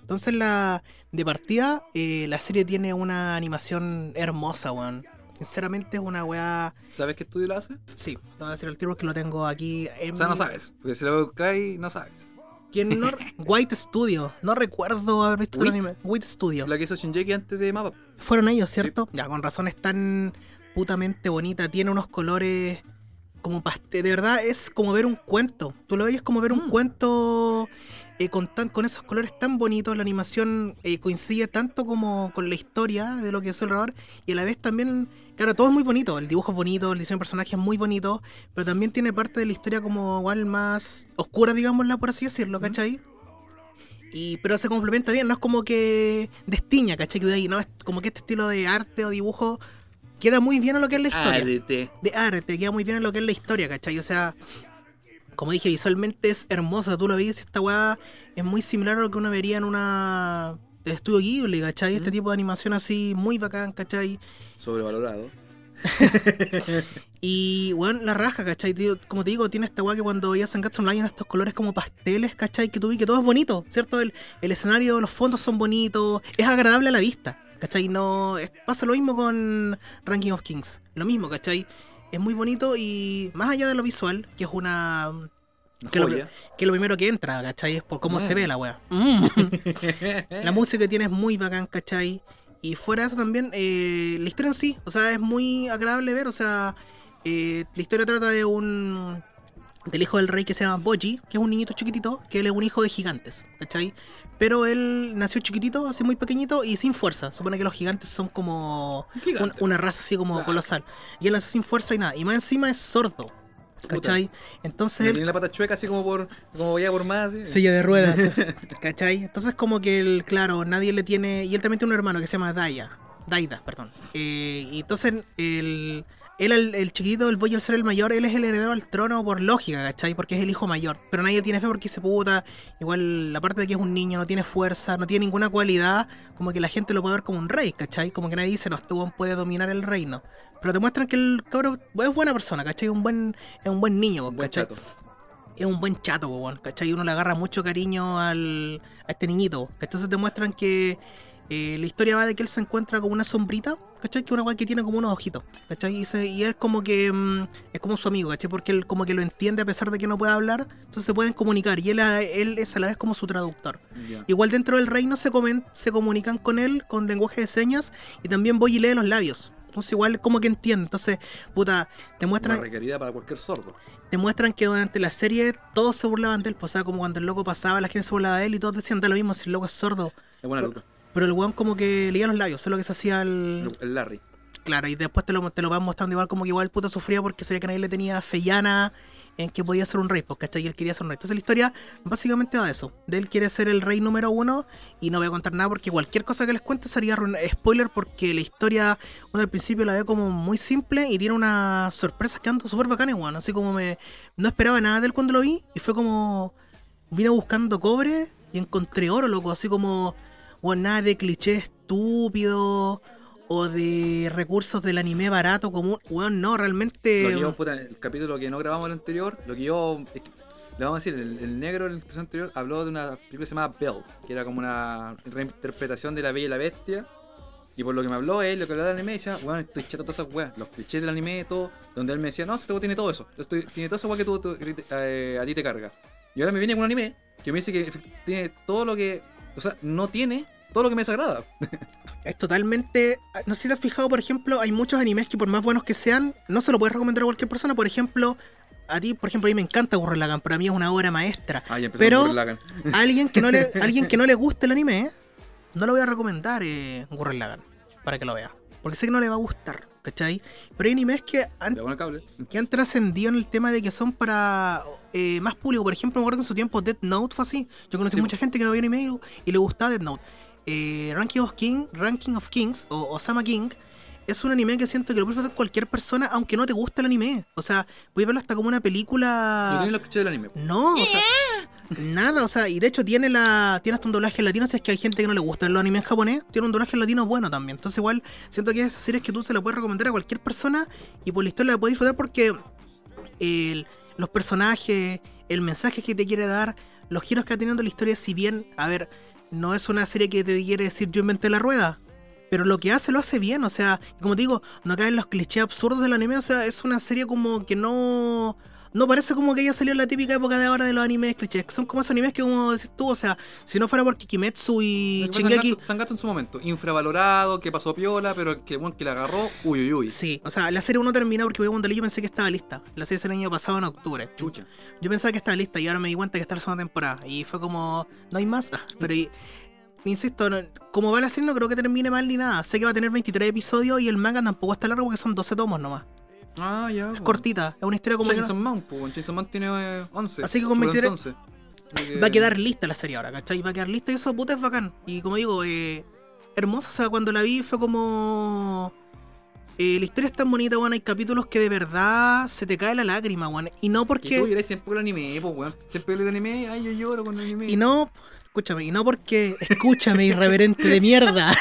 Entonces, la de partida, eh, la serie tiene una animación hermosa, weón. Sinceramente es una weá. ¿Sabes qué estudio lo hace? Sí, lo voy a decir el tiro porque lo tengo aquí en O sea, no sabes. Porque si lo buscáis, no sabes. ¿Quién no? White Studio. No recuerdo haber visto el anime. White Studio. La que hizo Shinjeki antes de Mapa. Fueron ellos, ¿cierto? Ya, con razón es tan putamente bonita. Tiene unos colores como pastel. De verdad es como ver un cuento. Tú lo ves como ver un Mm. cuento eh, con, tan, con esos colores tan bonitos. La animación eh, coincide tanto como con la historia de lo que es el horror. Y a la vez también, claro, todo es muy bonito. El dibujo es bonito, el diseño de personaje es muy bonito. Pero también tiene parte de la historia como igual más oscura, digámosla por así decirlo. ¿cachai? Y, pero se complementa bien, no es como que destiña, ¿cachai? Que de ahí, no, es como que este estilo de arte o dibujo queda muy bien a lo que es la historia. De arte, queda muy bien a lo que es la historia, ¿cachai? O sea, como dije, visualmente es hermoso, tú lo ves, esta weá es muy similar a lo que uno vería en una de estudio Ghibli, ¿cachai? Este Ujú. tipo de animación así, muy bacán, ¿cachai? Sobrevalorado. Y, bueno, la raja, ¿cachai? Tío? Como te digo, tiene esta weá que cuando veías Sangatsu no Lion estos colores como pasteles, ¿cachai? Que tú vi que todo es bonito, ¿cierto? El, el escenario, los fondos son bonitos, es agradable a la vista, ¿cachai? No, es- pasa lo mismo con Ranking of Kings, lo mismo, ¿cachai? Es muy bonito y más allá de lo visual, que es una... Que lo, que lo primero que entra, ¿cachai? Es por cómo se Mm. ve la weá. Mm. La música que tiene es muy bacán, ¿cachai? Y fuera de eso también, eh, la historia en sí, o sea, es muy agradable ver, o sea, eh, la historia trata de un... del hijo del rey que se llama Boji, que es un niñito chiquitito, que él es un hijo de gigantes, ¿cachai? Pero él nació chiquitito, así muy pequeñito y sin fuerza. Supone que los gigantes son como un- una raza así como Claro. colosal. Y él nació sin fuerza y nada. Y más encima es sordo, ¿cachai? Entonces tiene la pata chueca así como por. como ya por más. así. Silla de ruedas. ¿Cachai? Entonces como que él, claro, nadie le tiene... Y él también tiene un hermano que se llama Daya. Daida, perdón. Eh, y entonces el... Él, el, el chiquitito, el boy, al ser el mayor, él es el heredero al trono por lógica, ¿cachai? Porque es el hijo mayor. Pero nadie tiene fe porque se puta. Igual, la parte de que es un niño, no tiene fuerza, no tiene ninguna cualidad, como que la gente lo puede ver como un rey, ¿cachai? Como que nadie dice, no, este puede dominar el reino. Pero te muestran que el cabro es buena persona, ¿cachai? Es un buen, es un buen niño, buen ¿cachai? es un buen chato, ¿cachai? Uno le agarra mucho cariño al, a este niñito. ¿cachai? Entonces te muestran que eh, la historia va de que él se encuentra con una sombrita, ¿cachai? Que una weá que tiene como unos ojitos, ¿cachai? Y, se- y es como que mm, es como su amigo, ¿cachai? Porque él como que lo entiende a pesar de que no puede hablar, entonces se pueden comunicar. Y él, a- él es a la vez como su traductor. Igual dentro del reino se, comen, se comunican con él con lenguaje de señas y también voy y lee los labios. Entonces igual como que entiende. Entonces, puta, te muestran Una requerida para cualquier sordo. te muestran que durante la serie todos se burlaban de él, pues, o sea, como cuando el loco pasaba, la gente se burlaba de él y todos decían da lo mismo si el loco es sordo. Es buena luca. Pero el weón como que leía los labios, es lo que se hacía el... El Larry. Claro, y después te lo, te lo van mostrando igual como que igual el puto sufría porque sabía que nadie le tenía fellana en que podía ser un rey, pues, ¿cachai? Y él quería ser un rey. Entonces la historia básicamente va de eso. De él quiere ser el rey número uno y no voy a contar nada porque cualquier cosa que les cuente sería arruin- spoiler porque la historia uno al principio la ve como muy simple y tiene unas sorpresas que andan súper bacanas, weón. Así como me... No esperaba nada de él cuando lo vi y fue como... Vine buscando cobre y encontré oro, loco. Así como... Weón, nada de cliché estúpido o de recursos del anime barato común. Weón, no, realmente... Lo que yo, puta, en el capítulo que no grabamos el anterior, lo que yo. le vamos a decir, el, el negro del episodio anterior habló de una película que se llama Belle, que era como una reinterpretación de La Bella y la Bestia, Y por lo que me habló él, lo que hablaba del anime, decía, weón, estoy chato todas esas weas, los clichés del anime, todo. Donde él me decía, no, este weón tiene todo eso. Tiene toda esa wea que tú, tú- eh, a ti te carga. Y ahora me viene con un anime que me dice que tiene todo lo que. O sea, no tiene todo lo que me desagrada. Es totalmente. No sé si te has fijado, por ejemplo, hay muchos animes que por más buenos que sean, no se lo puedes recomendar a cualquier persona. Por ejemplo, a ti, por ejemplo, a mí me encanta Gurren Lagann, para mí es una obra maestra. Ah, Pero-. A alguien que no le, alguien que no le guste el anime, no le voy a recomendar eh, Gurren Lagann para que lo vea. Porque sé que no le va a gustar, ¿cachai? Pero hay animes que han que han trascendido en el tema de que son para eh, más público. Por ejemplo, me acuerdo que en su tiempo Death Note fue así. Yo conocí Sí, mucha gente que no veía anime y, y le gustaba Death Note. Eh, Ranking of King, Ranking of Kings o Osama King es un anime que siento que lo puede ver cualquier persona aunque no te guste el anime. O sea, voy a verlo hasta como una No película. tiene los clichés del anime. No, o sea, nada, o sea, y de hecho tiene la tiene hasta un doblaje latino, si es que hay gente que no le gusta los animes en japonés, tiene un doblaje latino bueno también. Entonces igual siento que esas series que tú se la puedes recomendar a cualquier persona y por la historia la puedes disfrutar porque el- los personajes, el mensaje que te quiere dar, los giros que ha tenido la historia, si bien, a ver, no es una serie que te quiere decir yo inventé la rueda. Pero lo que hace lo hace bien, o sea, como te digo, no caen los clichés absurdos del anime, o sea, es una serie como que no. No parece como que haya salido en la típica época de ahora de los animes clichés. Son como esos animes que, como decís tú, o sea, si no fuera por Kikimetsu y es Shingeki. Sangatsu en su momento, infravalorado, que pasó piola, pero que bueno que la agarró, uy uy uy. Sí, o sea, la serie 1 termina porque voy a contarle, yo pensé que estaba lista. La serie salió el año pasado en octubre. Chucha. Yo pensaba que estaba lista y ahora me di cuenta que está la segunda temporada. Y fue como, no hay más. Ah, Pero y- insisto, no- como va la serie no creo que termine mal ni nada. Sé que va a tener 23 episodios y el manga tampoco está largo porque son 12 tomos nomás. Ah, ya. Es cortita, es una historia como Chainsaw Man, pues, Chainsaw Man tiene eh, 11. Así que con Por 23 entonces. Que- va a quedar lista la serie ahora, ¿cachai? Va a quedar lista y eso puta es bacán. Y como digo, eh, hermosa, o sea, cuando la vi fue como... eh, la historia es tan bonita, weón. Hay capítulos que de verdad se te cae la lágrima, weón. Y no Y porque... tú siempre con el anime, pues, weón. Siempre de anime, ay, yo lloro con el anime. Y no, escúchame, y no porque, escúchame, irreverente de mierda.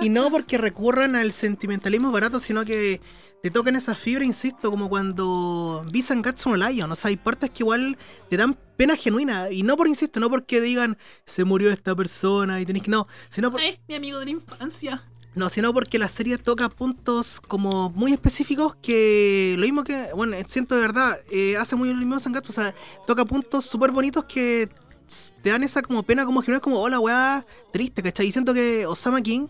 Y no porque recurran al sentimentalismo barato, sino que te tocan esa fibra, insisto, como cuando vi Sangatsu no Lion. O sea, hay partes que igual te dan pena genuina. Y no por, insisto, no porque digan se murió esta persona y tenéis que. No, sino por, Es mi amigo de la infancia. no, sino porque la serie toca puntos como muy específicos que lo mismo que, bueno, siento de verdad, eh, hace muy el mismo Sangatsu, o sea, toca puntos súper bonitos que te dan esa como pena como general, como, hola, weá, triste, ¿cachai? Y siento que Osama King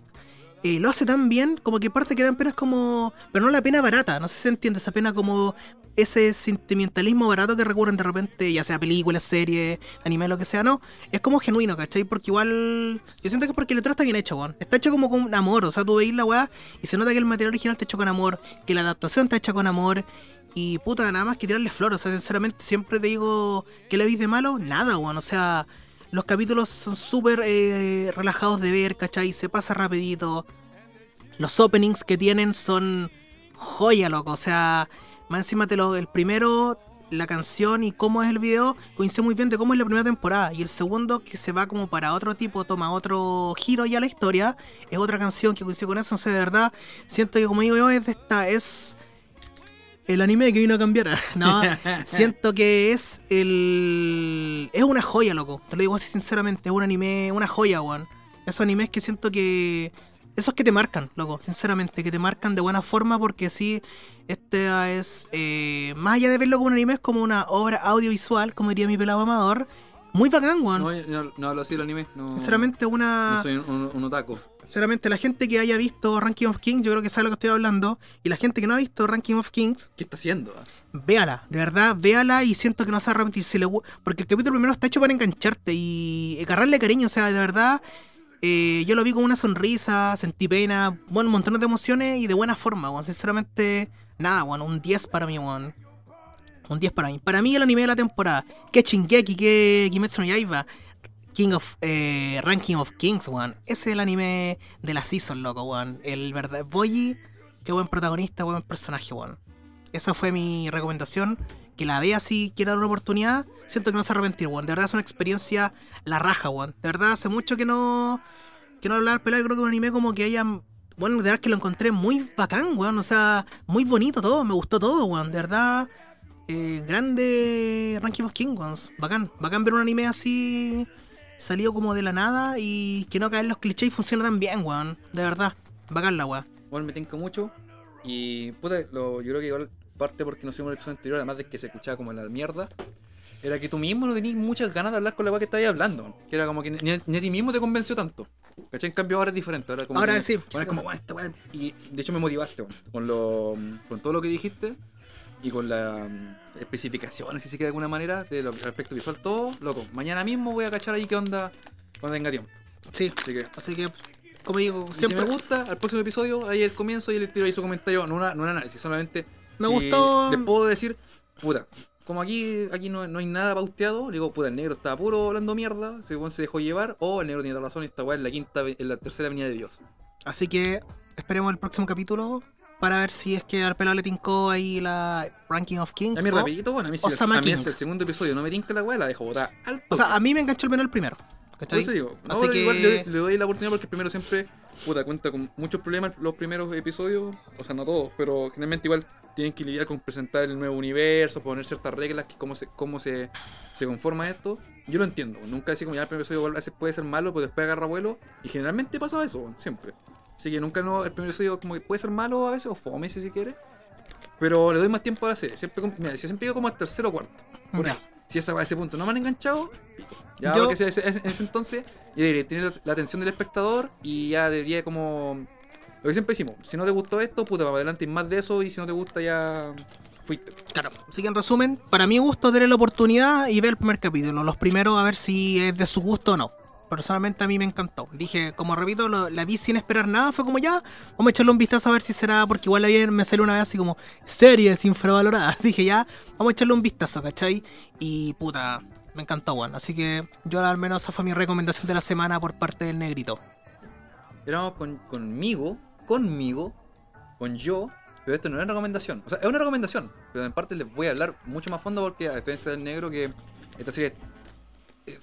eh, lo hace tan bien, como que parte que dan penas como, pero no la pena barata, no sé si se entiende, esa pena como ese sentimentalismo barato que recurren de repente, ya sea películas, series, anime, lo que sea, no, es como genuino, ¿cachai? Porque igual. Yo siento que es porque el letra está bien hecho, weón. Está hecho como con amor. O sea, tú veis la weá y se nota que el material original está hecho con amor, que la adaptación está hecha con amor. Y puta, nada más que tirarle flores. O sea, sinceramente, siempre te digo, ¿qué le veis de malo? Nada, weón. O sea, los capítulos son súper eh, relajados de ver, ¿cachai? Se pasa rapidito. Los openings que tienen son joya, loco. O sea, más encima te lo, el primero, la canción y cómo es el video, coincide muy bien de cómo es la primera temporada. Y el segundo, que se va como para otro tipo, toma otro giro ya la historia, es otra canción que coincide con eso. Entonces, de verdad, siento que como digo yo, es de esta, es el anime que vino a cambiar. No, siento que es el. Es una joya, loco. Te lo digo así sinceramente. Es un anime, una joya, weón. Esos animes que siento que. Esos que te marcan, loco, sinceramente, que te marcan de buena forma porque sí, este es, eh, más allá de verlo como un anime, es como una obra audiovisual, como diría mi pelado amador, muy bacán, weón. No, no, no hablo así del anime. No, sinceramente, una... No soy un, un, un otaku. Sinceramente, la gente que haya visto Ranking of Kings, yo creo que sabe lo que estoy hablando. Y la gente que no ha visto Ranking of Kings, ¿Qué está haciendo? véala, de verdad, véala y siento que no se va a arrepentir. Si le porque el capítulo primero está hecho para engancharte y agarrarle cariño, o sea, de verdad, eh, yo lo vi con una sonrisa, sentí pena, bueno, un montón de emociones y de buena forma, weón. Sinceramente, nada, bueno, un 10 para mí, weón. Un 10 para mí. Para mí el anime de la temporada. Que Shingeki, que Kimetsu no Yaiba. King of eh, Ranking of Kings, weón. Ese es el anime de la season, loco, weón. El verdad. Boyi, qué buen protagonista, buen personaje, weón. Esa fue mi recomendación. Que la vea si quiere dar una oportunidad. Siento que no se arrepentir, weón. De verdad es una experiencia la raja, weón. De verdad hace mucho que no. Que no hablar pelado. Creo que un anime como que haya. Bueno, de verdad que lo encontré muy bacán, weón. O sea, muy bonito todo. Me gustó todo, weón. De verdad. eh, grande Ranking of Kings, weón. Bacán. Bacán ver un anime así. Salido como de la nada y que no caen los clichés y funciona tan bien, weón. De verdad. Bacán la weá. Bueno, me tinca mucho. Y puta, lo, yo creo que igual parte porque no hicimos el episodio anterior, además de que se escuchaba como la mierda, era que tú mismo no tenías muchas ganas de hablar con la weá que estabas hablando. Que era como que ni, ni a ti mismo te convenció tanto. ¿Cachai? En cambio ahora es diferente. Ahora, como Ahora que- sí. ahora es como, bueno, esta weá. Y de hecho me motivaste, weón, con, lo, con todo lo que dijiste y con mm, especificaciones, si se quiere de alguna manera, de lo, el aspecto visual, todo, loco. Mañana mismo voy a cachar ahí qué onda cuando tenga tiempo. Sí. Así que Así que, como digo, y siempre si me gusta, al próximo episodio, ahí el comienzo y le tiro ahí su comentario, no, una, no un análisis, solamente. Me si gustó- Les puedo decir, puta, como aquí, aquí no, no hay nada pauteado, digo, puta, el negro estaba puro hablando mierda, según se dejó llevar, o el negro tiene razón y esta weá es la quinta, en la tercera venida de Dios. Así que esperemos el próximo capítulo para ver si es que al pelado le tincó ahí la Ranking of Kings. A mí o- rapidito, bueno, a mí si el, a mí es el segundo episodio, no me tinca la weá, la dejo botar alto. O sea, a mí me enganchó el el primero. Por ¿Cachai? eso digo, Así que- igual le, le doy la oportunidad porque el primero siempre, puta, cuenta con muchos problemas los primeros episodios, o sea, no todos, pero generalmente igual tienen que lidiar con presentar el nuevo universo, poner ciertas reglas, que cómo se, cómo se, se conforma esto. Yo lo entiendo, nunca decir como ya el primer episodio igual puede ser malo, pero después agarra vuelo, y generalmente pasa eso, siempre. Así que nunca no, el primer episodio como que puede ser malo a veces, o fome si se quiere, pero le doy más tiempo a la serie. Siempre, mira, si siempre digo como al tercero o cuarto. Por ahí. Si esa, a ese punto no me han enganchado, pico. Ya Yo- que sea ese- ese entonces, ya debería tener la, la atención del espectador y ya debería como. Lo que siempre decimos, si no te gustó esto, puta, para adelante y más de eso, y si no te gusta ya fuiste. Claro. Así que en resumen, para mi gusto, darle la oportunidad y ver el primer capítulo. Los primeros a ver si es de su gusto o no. Personalmente a mí me encantó. Dije, como repito, la vi sin esperar nada. Fue como ya, vamos a echarle un vistazo a ver si será. Porque igual la vi, me salió una vez así como series infravaloradas. Dije ya, vamos a echarle un vistazo, ¿cachai? Y puta, me encantó, bueno. Así que yo al menos esa fue mi recomendación de la semana por parte del negrito. Éramos con, conmigo, conmigo, con yo, pero esto no es una recomendación. O sea, es una recomendación, pero en parte les voy a hablar mucho más fondo porque a diferencia del negro que esta serie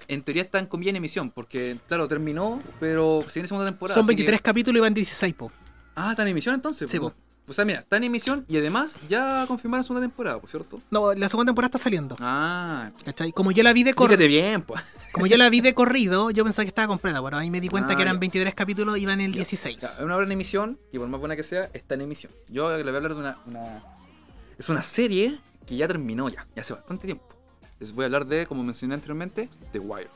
en teoría está en comida en emisión, porque claro, terminó, pero se viene segunda temporada. Son así que- 23 capítulos y van 16, po. Ah, está en emisión entonces. Sí, po. O sea, mira, está en emisión y además ya confirmaron segunda temporada, por cierto. No, la segunda temporada está saliendo. Ah, ¿Cachai? Como yo la vi de corrido. bien, pues. Como yo la vi de corrido, yo pensaba que estaba completa, pero ahí me di cuenta Ah, que eran ya. 23 capítulos y iban en el Ya, 16. Es una obra en emisión y por más buena que sea, está en emisión. Yo le voy a hablar de una, una- Es una serie que ya terminó ya, ya hace bastante tiempo. Les voy a hablar de, como mencioné anteriormente, The Wire.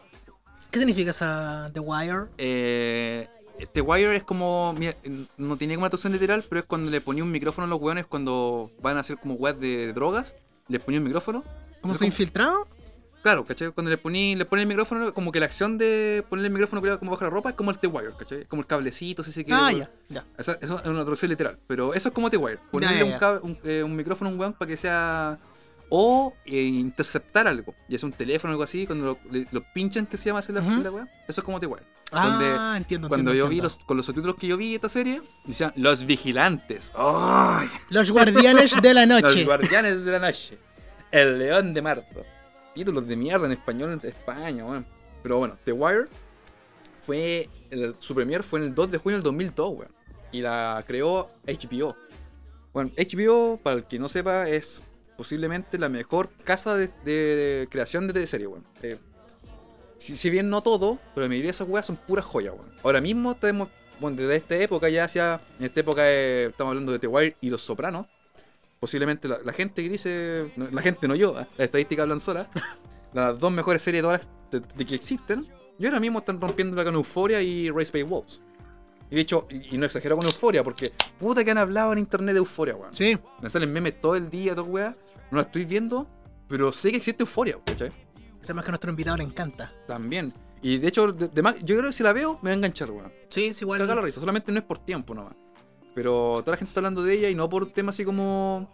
¿Qué significa esa The Wire? Eh, The Wire es como. no tiene como una traducción literal, pero es cuando le ponía un micrófono a los hueones cuando van a hacer como web de drogas. Les ponía un micrófono. ¿Cómo Es soy infiltrado? Claro, ¿cachai? Cuando le poní, le pone el micrófono, como que la acción de ponerle el micrófono como bajo la ropa es como el T-Wire, ¿cachai? Como el cablecito, si se quiere. Ah, ya, ya. Esa, eso es una traducción literal, pero eso es como T-Wire. Ponerle ya, Un, ya. cable- un, eh, un micrófono a un weón para que sea. O eh, interceptar algo, ya sea un teléfono o algo así, cuando lo, le- lo pinchan, que se llama así la, la weá. Eso es como T-Wire. Ah, Donde- entiendo. Cuando entiendo, yo vi los, con los subtítulos que yo vi esta serie, decían Los Vigilantes. Los guardianes de la Los noche. Guardianes de la Noche. El León de Marzo. Títulos de mierda en español de España, weón. Pero bueno, The Wire fue. el- su premier fue en el 2 de junio del 2002, weón. Y la creó HBO. Bueno, HBO, para el que no sepa, es posiblemente la mejor casa de, de- de creación de serie, weón. Eh, si, si bien no todo, pero la mayoría de esas weas son puras joyas, weón. Ahora mismo tenemos, bueno, desde esta época ya hacia, en esta época eh, estamos hablando de The Wire y Los Sopranos. Posiblemente la, la gente que dice, no, la gente no yo, ¿eh? las estadísticas hablan solas, las dos mejores series de todas las de, de que existen, y ahora mismo están rompiéndola con Euphoria y Race Bay Wolves. Y de hecho, y, y no exagero con Euphoria, porque puta que han hablado en internet de Euphoria, weón. Sí, Me salen memes todo el día, todo weá. No la estoy viendo, pero sé que existe Euphoria, ¿cachai? además que a nuestro invitado le encanta. También. Y de hecho, de, de más- yo creo que si la veo, me va a enganchar, weón. Sí, es igual. Cagar la risa, solamente no es por tiempo nomás. Pero toda la gente está hablando de ella y no por temas así como.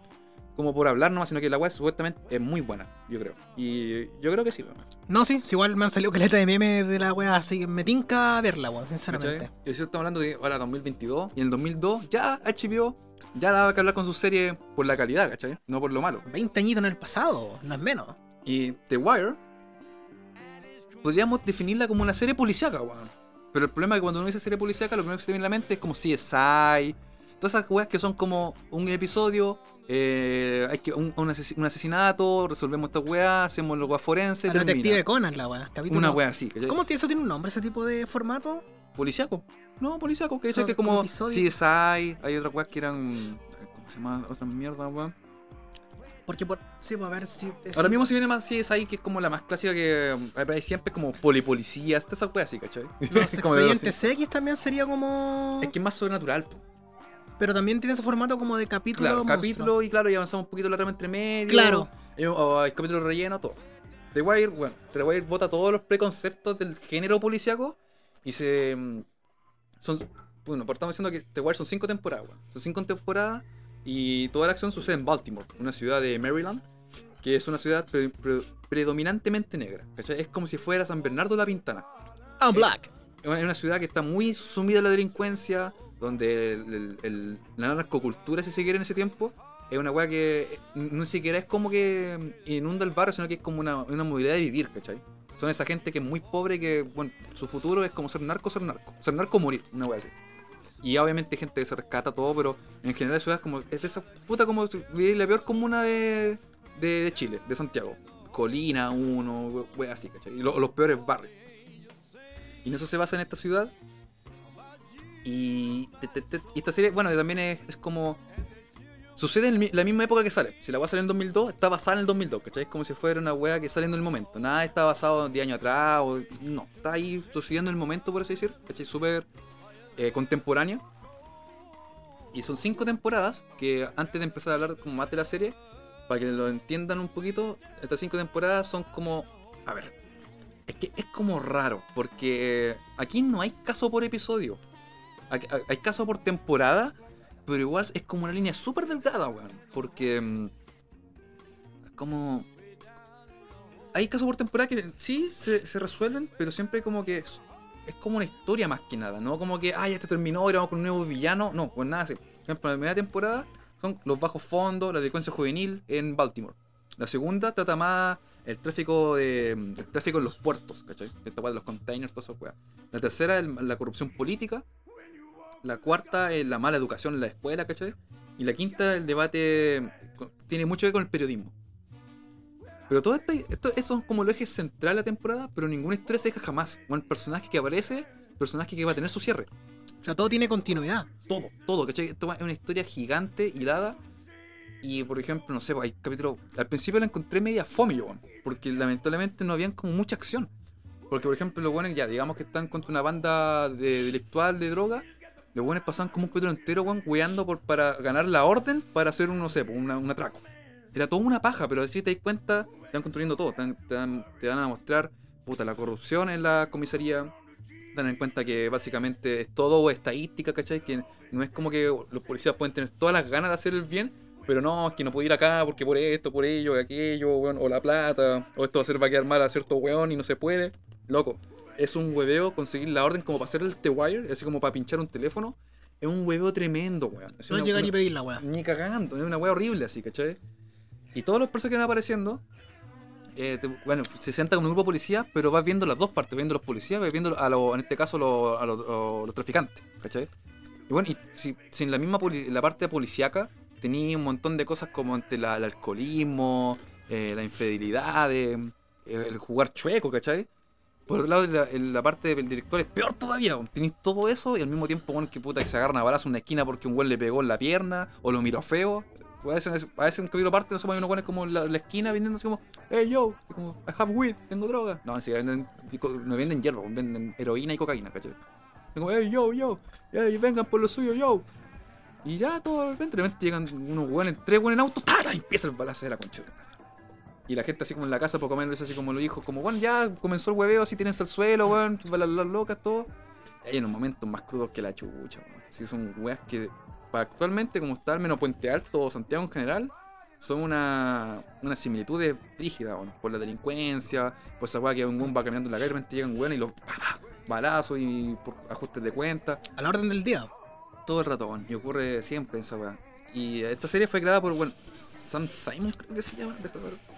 como por hablar nomás, sino que la weá supuestamente es muy buena, yo creo. Y yo creo que sí, weón. No, sí, sí, igual me han salido caleta de memes de la wea, así que me tinca verla, weón, sinceramente. Y eso estamos hablando de ahora 2022. Y en el 2002 ya HBO ya daba que hablar con su serie por la calidad, ¿cachai? No por lo malo. 20 añitos en el pasado, no es menos. Y The Wire podríamos definirla como una serie policíaca, weón. Pero el problema es que cuando uno dice serie policíaca, lo primero que se te viene a la mente es como CSI, todas esas weas que son como un episodio, eh, hay que un, un ases- un asesinato, resolvemos esta weá, hacemos los weas forenses, El termina. detective Conan, la capítulo- Una wea así, ¿cachai? ¿Cómo eso tiene un nombre, ese tipo de formato? Policiaco. No, policiaco, que es que como. CSI, hay otras weas que eran. ¿Cómo se llama? Otras mierdas, weón. Porque por. Sí, pues a ver si. Ahora mismo si viene más CSI, que es como la más clásica que eh, hay siempre como polipolicías, todas esas weas así, ¿cachai? Los Como expedientes X también sería como. Es que es más sobrenatural, po. Pero también tiene ese formato como de capítulo. Claro, monstruo. capítulo y claro, y avanzamos un poquito la trama entre medio. Claro. Hay, o hay capítulos relleno, todo. The Wire, bueno, The Wire bota todos los preconceptos del género policíaco y se. Mm, Son. Bueno, por estamos diciendo que The Wire son cinco temporadas, weón. Son cinco temporadas y toda la acción sucede en Baltimore, una ciudad de Maryland, que es una ciudad pre- pre- predominantemente negra. ¿cachai? Es como si fuera San Bernardo la Pintana. I'm black. Es una- es una ciudad que está muy sumida en la delincuencia, donde el- el- el- la narcocultura, si se quiere, en ese tiempo, es una weá que no siquiera es como que inunda el barrio, sino que es como una, una modalidad de vivir, ¿cachai? Son esa gente que es muy pobre que, bueno, su futuro es como ser narco, ser narco. Ser narco morir, una weá así. Y obviamente gente que se rescata todo, pero en general la ciudad es como, es de esa puta como la peor comuna de, de, Chile, de Santiago. Colina, uno, weá así, ¿cachai? Y lo- los peores barrios. Y en eso se basa en esta ciudad. Y, y esta serie, bueno, también es como. Sucede en la misma época que sale. Si la weá sale en 2002, está basada en el 2002, ¿cachai? Es como si fuera una weá que sale en el momento. Nada está basado 10 años atrás, o, no. Está ahí sucediendo en el momento, por así decir, ¿cachai? Súper eh, contemporáneo. Y son cinco temporadas que antes de empezar a hablar como más de la serie, para que lo entiendan un poquito, estas cinco temporadas son como. A ver. Es que es como raro, porque aquí no hay caso por episodio. Hay caso por temporada, pero igual es como una línea súper delgada, weón. Porque. mm, Como. Hay casos por temporada que sí se, resuelven, pero siempre como que es, como una historia más que nada, ¿no? Como que, ah, ya esto terminó, ahora vamos con un nuevo villano. No, pues nada así. Por ejemplo, la primera temporada son los bajos fondos, la delincuencia juvenil en Baltimore. La segunda trata más el tráfico de el tráfico en los puertos, ¿cachai? Esta weá de los containers, todas esas weas. La tercera es la corrupción política. La cuarta es la mala educación en la escuela, ¿cachai? Y la quinta, el debate tiene mucho que ver con el periodismo. Pero todo esto, esto esos son como los ejes centrales de la temporada, pero ninguna historia se deja jamás. Un personaje que aparece, personaje que va a tener su cierre. O sea, todo tiene continuidad. Todo, todo, ¿cachai? Esto es una historia gigante, hilada. Y por ejemplo, no sé, pues, hay capítulos. Al principio la encontré media fome, yo, porque lamentablemente no habían como mucha acción. Porque, por ejemplo, los buenos, ya, digamos que están contra una banda de delictual de droga. Los buenos pasaban como un capítulo entero, weón, weando por, para ganar la orden para hacer un, no sé, una- un atraco. Era toda una paja, pero si te das cuenta, te van construyendo todo. Te, te te van a mostrar, puta, la corrupción en la comisaría. Tener en cuenta que básicamente es todo estadística, ¿cachai? Que no es como que los policías pueden tener todas las ganas de hacer el bien, pero no, es que no puedo ir acá porque por esto, por ello, aquello, weón, o la plata, o esto va a hacer va a quedar mal a cierto weón y no se puede. Loco, es un hueveo conseguir la orden como para hacer el T-Wire, así como para pinchar un teléfono. Es un hueveo tremendo, weón. No llegar una- ni pedir la weá. ni cagando, es una wea horrible así, ¿cachai? Y todos los personajes que van apareciendo, eh, te- bueno, se sienta como un grupo de policías, pero vas viendo las dos partes, viendo los policías, vas viendo a los, en este caso los, a los, a los traficantes, ¿cachai? Y bueno, y si, si en la misma la parte policíaca tenía un montón de cosas como la- el alcoholismo, eh, la infidelidad, eh, el jugar chueco, ¿cachai? Por otro lado, en la, en la parte del director es peor todavía. Tenéis todo eso y al mismo tiempo, bueno, que puta que se agarran a balazo en una esquina porque un güey le pegó en la pierna o lo miró feo. A veces, a veces un capítulo parte, no hay unos güeyes como en la, esquina vendiendo así como, hey yo, como, I have weed, tengo droga. No, ni venden, no venden hierro, venden heroína y cocaína, ¿cachai? Como, hey yo, yo, vengan por lo suyo, yo. Y ya, todo de repente, llegan unos güeyes, tres güeyes en auto, ¡tata! y empieza el balazo de la concha. Y la gente así como en la casa, poco menos así como lo dijo, como, bueno, ya comenzó el hueveo, así tienes al suelo, weón, las, las locas, todo. Hay unos momentos más crudos que la chucha, weón. Sí, son weas que para actualmente, como está al menos Puente Alto o Santiago en general, son una, una similitud rígida, weón. Por la delincuencia, por esa wea que un weón va caminando en la calle, de repente llegan weón y los balazos y por ajustes de cuenta A la orden del día. todo el rato, weón, y ocurre siempre esa weá. Y esta serie fue creada por, bueno, Sam Simon, creo que se llama. déjame ver.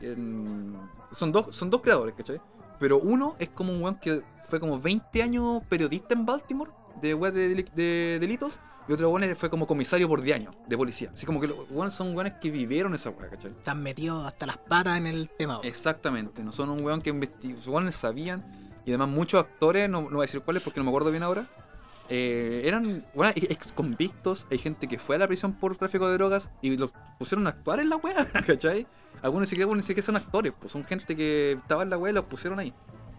En- son, dos, son dos creadores, ¿cachai? Pero uno es como un weón que fue como 20 años periodista en Baltimore, de weas de, deli- de delitos. y otro weón fue como comisario por 10 años de policía. Así como que los weones son weones que vivieron esa weá, ¿cachai? Están metidos hasta las patas en el tema. weón. Exactamente, no son un weón que investigó, los weones sabían, y además muchos actores, no, no voy a decir cuáles porque no me acuerdo bien ahora, eh, eran bueno, ex convictos, hay gente que fue a la prisión por tráfico de drogas y los pusieron a actuar en la weá, ¿cachai? Algunos ni siquiera, ni siquiera son actores, pues son gente que estaba en la weá y los pusieron ahí.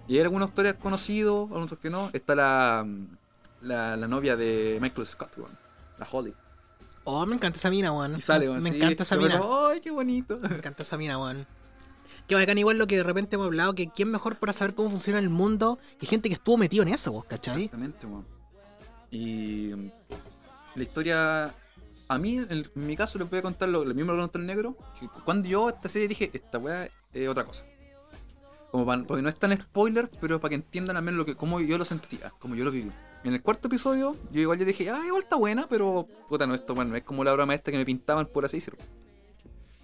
Y hay algunos actores conocidos, algunos que no. Está la, la, la novia de Michael Scott, weón, la Holly. Oh, me encanta esa mina, weón. Y sale, weón, Me sí, encanta esa mina. ¡Ay, qué bonito! Me encanta esa mina, weón. Que bacán igual lo que de repente hemos hablado, que quién mejor para saber cómo funciona el mundo que gente que estuvo metido en eso, vos, ¿cachai? Exactamente, weón. Y mm, la historia. A mí, en, en mi caso, les voy a contar lo, lo mismo que contó el negro. Que cuando yo esta serie dije, esta weá es otra cosa. Como para, porque no es tan spoiler, pero para que entiendan al menos lo que, cómo yo lo sentía, como yo lo viví. En el cuarto episodio, yo igual yo dije, ah, igual está buena, pero puta, no, esto bueno, no es como la obra maestra que me pintaban, por así decirlo.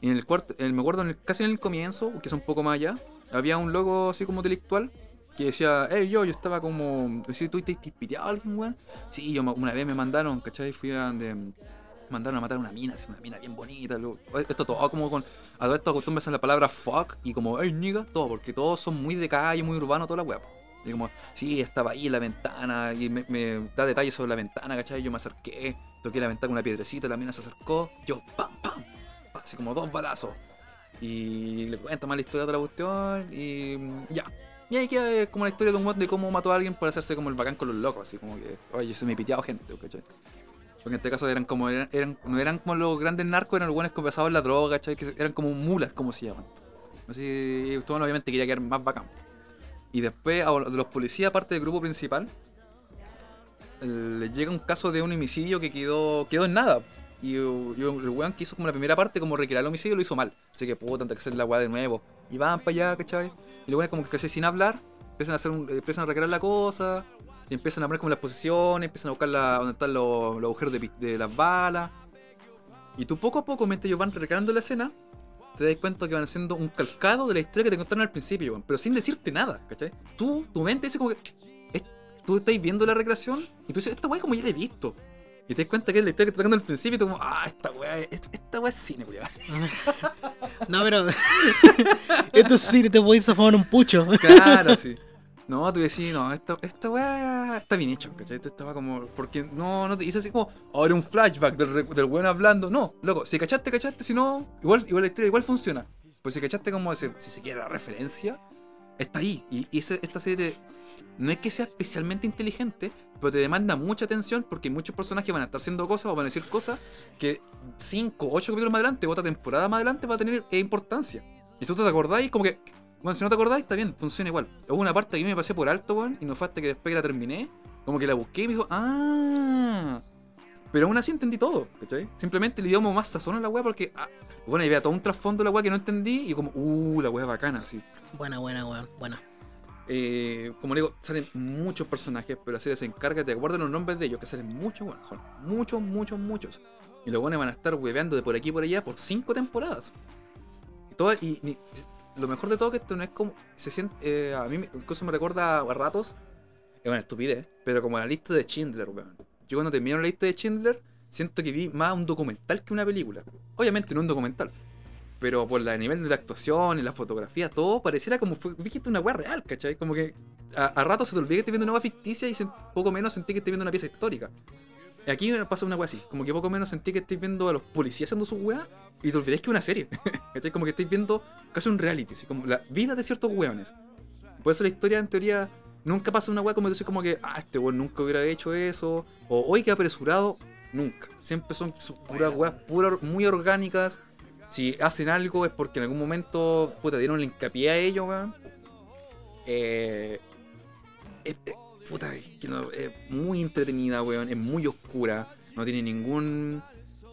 Y en el cuarto, en- me acuerdo en el- casi en el comienzo, que es un poco más allá, había un logo así como intelectual que decía, hey, yo, yo estaba como, si tú te piteado a alguien, weón. Sí, yo una vez me mandaron, ¿cachai? Fui a donde mandaron a matar una mina, una mina bien bonita. luego- esto todo como con, a todo esto acostumbras a la palabra fuck y como, hey, nigga, todo, porque todos son muy de calle, muy urbano, toda la po. Y como, sí, estaba ahí la ventana y me, da detalles sobre la ventana, ¿cachai? Yo me acerqué, toqué la ventana con una piedrecita, la mina se acercó, yo, pam, pam, así como dos balazos. Y le cuento más la historia de la cuestión y ya. Y ahí queda eh, como la historia de un weón de cómo mató a alguien por hacerse como el bacán con los locos, así como que, oye, se me piteado gente, ¿cachai? Porque en este caso eran como, eran, no eran como los grandes narcos, eran los buenos que pasaban la droga, ¿cachai? Que eran como mulas, como se llaman. No sé si obviamente quería quedar más bacán. Y después de los policías, aparte del grupo principal, les llega un caso de un homicidio que quedó, quedó en nada. Y, el weón que hizo como la primera parte, como recrear el homicidio, lo hizo mal. Así que puta, tanta que hacer la weá de nuevo. Y van para allá, ¿cachai? Y weones como que sin hablar, empiezan a hacer un- empiezan a recrear la cosa. Y empiezan a poner como las posiciones, empiezan a buscar la, donde están los, los agujeros de, de las balas. Y tú poco a poco, mientras ellos van recreando la escena, te das cuenta que van haciendo un calcado de la historia que te contaron al principio, pero sin decirte nada, ¿cachai? Tú, tu mente dice como que. es- tú estás viendo la recreación y tú dices, esta weá como ya la he visto. Y te das cuenta que es la historia que te está contando al principio y tú como, ah, esta weá, es- esta weá es cine, culiao. No, pero. Esto sí, te podéis zafar un pucho. Claro, sí. No, tú decís, no, esta, esta weá está bien hecho, ¿cachai? Esto estaba como. Porque no, no te dice así como, ahora un flashback del, del weón hablando. No, loco, si cachaste, cachaste, si no, igual, igual la historia igual funciona. Pues si cachaste como ese- si se quiere la referencia, está ahí. Y, y esta serie te- no es que sea especialmente inteligente, pero te demanda mucha atención porque muchos personajes van a estar haciendo cosas o van a decir cosas que 5, 8 capítulos más adelante o otra temporada más adelante va a tener importancia. Y si tú te acordáis, como que bueno, si no te acordáis, está bien, funciona igual. Hubo una parte que yo me pasé por alto, weón, y no fue hasta que después que la terminé, como que la busqué y me dijo, ah. Pero aún así entendí todo, ¿cachai? Simplemente le dio más sazón a la weá porque, ah, bueno, había todo un trasfondo de la weá que no entendí y como, uh, la weá bacana, así. Buena, buena, weón. Buena. Eh, como le digo, salen muchos personajes, pero la serie se encarga de guardar los nombres de ellos, que salen muchos, bueno, son muchos, muchos, muchos. Y los buenos van a estar hueveando de por aquí y por allá por cinco temporadas. Y, todas- y- y lo mejor de todo que esto no es como. Se siente, eh, a mí incluso me recuerda a ratos. Es una estupidez, pero como la lista de Schindler, weón. Yo cuando termino la lista de Schindler, siento que vi más un documental que una película. Obviamente no un documental. Pero por el nivel de la actuación y la fotografía, todo pareciera como fue, viste una weá real, ¿cachai? Como que a, a rato se te olvida que estás viendo una weá ficticia y poco menos sentí que estás viendo una pieza histórica. Aquí me pasa una weá así, como que poco menos sentí que estáis viendo a los policías haciendo sus weas y te olvidáis que es una serie. ¿cachai? Como que estáis viendo casi un reality, así como la vida de ciertos weones. Por eso la historia en teoría nunca pasa una weá como decir como que, ah, este weón nunca hubiera hecho eso, o hoy que apresurado, nunca. Siempre son sus puras weas, puras, muy orgánicas. Si hacen algo es porque en algún momento puta, dieron el hincapié a ello, weón. Eh, es- puta, es que no- es muy entretenida, weón. Es muy oscura. No tiene ningún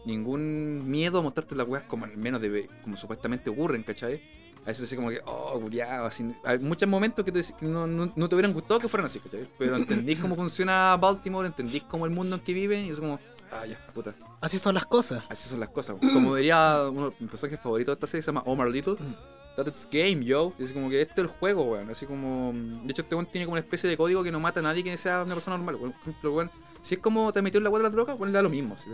ningún miedo a mostrarte las weas como al menos de como supuestamente ocurren, ¿cachai? A veces así como que, oh, culiao, así. Hay muchos momentos que, te, que no, no- no te hubieran gustado que fueran así, ¿cachai? Pero entendís cómo funciona Baltimore, entendís cómo el mundo en que viven y es como, ah, ya, puta. Así son las cosas. Así son las cosas. Como diría uno de mis personajes favoritos de esta serie, se llama Omar Little. That's game, yo. Es como que este es el juego, weón. Así como. De hecho, este weón tiene como una especie de código que no mata a nadie que sea una persona normal. Por ejemplo, weón. Si es como te metió en la weá de la droga, weón, le da lo mismo. así,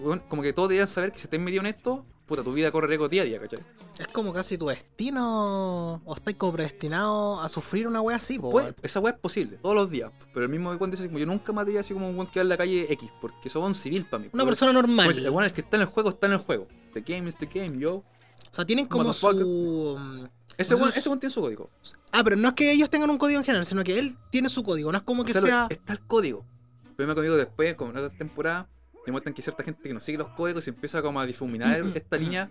weón, como que todos deberían saber que si estás metido en esto, puta, tu vida corre riesgo día a día, ¿cachai? Es como casi tu destino. O estás como predestinado a sufrir una wea así, po, Pues, weón. esa weá es posible, todos los días. Pero el mismo weón dice, como yo nunca mataría así como un weón que va en la calle X, porque es un civil para mí. Una persona normal. pues, el weón el que está en el juego está en el juego. The game is the game, yo. O sea, tienen como Motherfucker. su. mm, Ese eso- ese weón tiene su código. Ah, pero no es que ellos tengan un código en general, sino que él tiene su código. No es como O que sea, está el código. Primero conmigo después, como en otra temporada, demuestran que hay cierta gente que no sigue los códigos y empieza como a difuminar esta línea.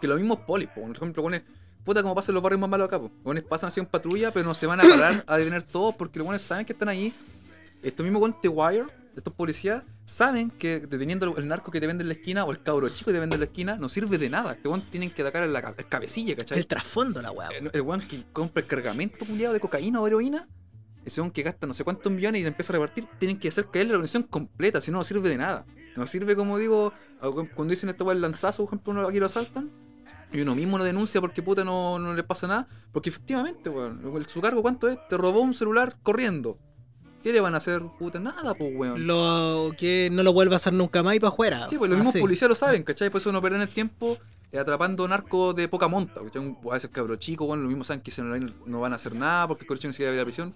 Que los mismos polis, po. por ejemplo, pones, puta como pasan los barrios más malos acá, po. Pones pasan así en patrulla, pero no se van a parar a detener todos porque los buenos saben que están ahí. Estos mismos con The Wire, estos policías, saben que deteniendo el narco que te vende en la esquina o el cabro chico que te vende en la esquina no sirve de nada. Este weón tienen que atacar en la el cabecilla, ¿cachai? El trasfondo, la wea. El, el weón que compra el cargamento culiado de cocaína o heroína, ese weón que gasta no sé cuántos millones y le empieza a repartir, tienen que hacer caer la organización completa, si no, no sirve de nada. No sirve, como digo, cuando dicen esta weá el lanzazo, por ejemplo, uno aquí lo asaltan, y uno mismo no denuncia porque puta no, no le pasa nada, porque efectivamente, weón, su cargo, ¿cuánto es? Te robó un celular corriendo. ¿Qué le van a hacer? Puta, nada, pues, weón. Lo que no lo vuelva a hacer nunca más y para afuera. Sí, pues los mismos policías lo saben, ¿cachai? Por eso no pierden el tiempo eh, atrapando narcos de poca monta. ¿cachai? A veces cabro chico, bueno, lo mismo saben que se no, no van a hacer nada porque el no se quiere ir a la prisión.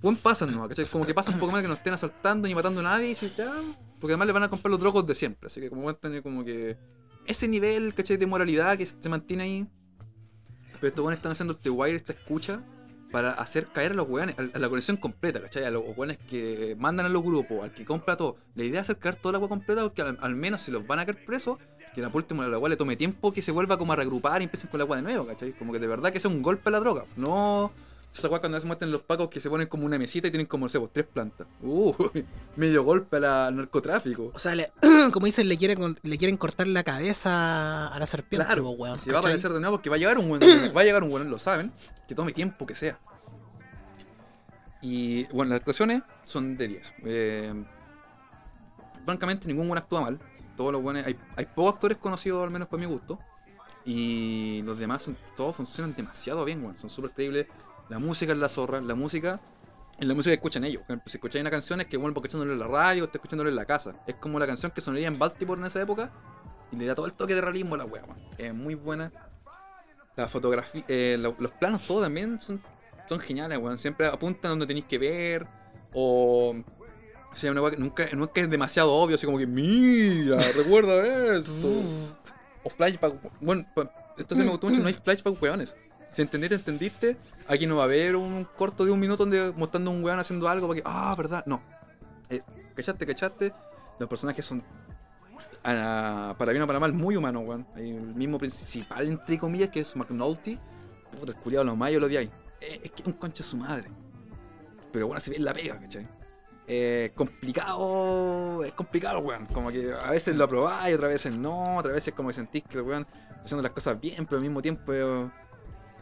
Buen pasan, ¿no? ¿cachai? Como que pasa un poco más que no estén asaltando ni matando a nadie y ya, porque además le van a comprar los drogos de siempre. Así que como van a tener como que ese nivel, ¿cachai? De moralidad que se mantiene ahí. Pero estos weones están haciendo este wire, esta escucha, para hacer caer a los weones, a la conexión completa, ¿cachai? A los weones que mandan a los grupos, al que compra todo. La idea es hacer caer toda la agua completa porque al, al menos si los van a caer presos, que la última la agua le tome tiempo que se vuelva como a reagrupar y empiecen con la agua de nuevo, ¿cachai? Como que de verdad que sea un golpe a la droga. No esa agua cuando se muestran los pacos que se ponen como una mesita y tienen como, no sé, pues, tres plantas. Uh, medio golpe la- al narcotráfico. O sea, le- como dicen, le quieren, le quieren cortar la cabeza a la serpiente, Claro, po, weón, se va a aparecer de nuevo porque va a llegar un buen, va a llegar un buen, lo saben, que tome tiempo que sea. Y bueno, las actuaciones son de 10. Eh, francamente, ningún buen actúa mal. Todos los buenos, hay, hay pocos actores conocidos, al menos para mi gusto. Y los demás, todos funcionan demasiado bien, weón. Son súper creíbles. La música es la zorra. La música es la música que escuchan ellos. Si escucháis una canción es que bueno, porque escuchándolo en la radio, está escuchándolo en la casa. Es como la canción que sonaría en Baltimore en esa época. Y le da todo el toque de realismo a la wea. Es muy buena. La fotografía, eh, lo- los planos, todo también son, son geniales, weón. Siempre apuntan donde tenéis que ver. O. O sea, una nunca, nunca es demasiado obvio, así como que, mira, recuerda esto. o flashback. Bueno, sí me gustó mucho, no hay flashback, weones. Si entendiste, entendiste. Aquí no va a haber un corto de un minuto donde mostrando a un weón haciendo algo para que, ah, verdad, no. Eh, ¿Cachaste, cachaste? Los personajes son, para bien o para mal, muy humanos, weón. El mismo principal, entre comillas, que es McNulty. Puta, el culiado lo más yo lo odiáis. Eh, es que es un concha su madre. Pero bueno, se ve la pega, ¿cachai? Eh, complicado, es complicado, weón. Como que a veces lo aprobáis, otras veces no, otras veces como que sentís que el weón haciendo las cosas bien, pero al mismo tiempo eh,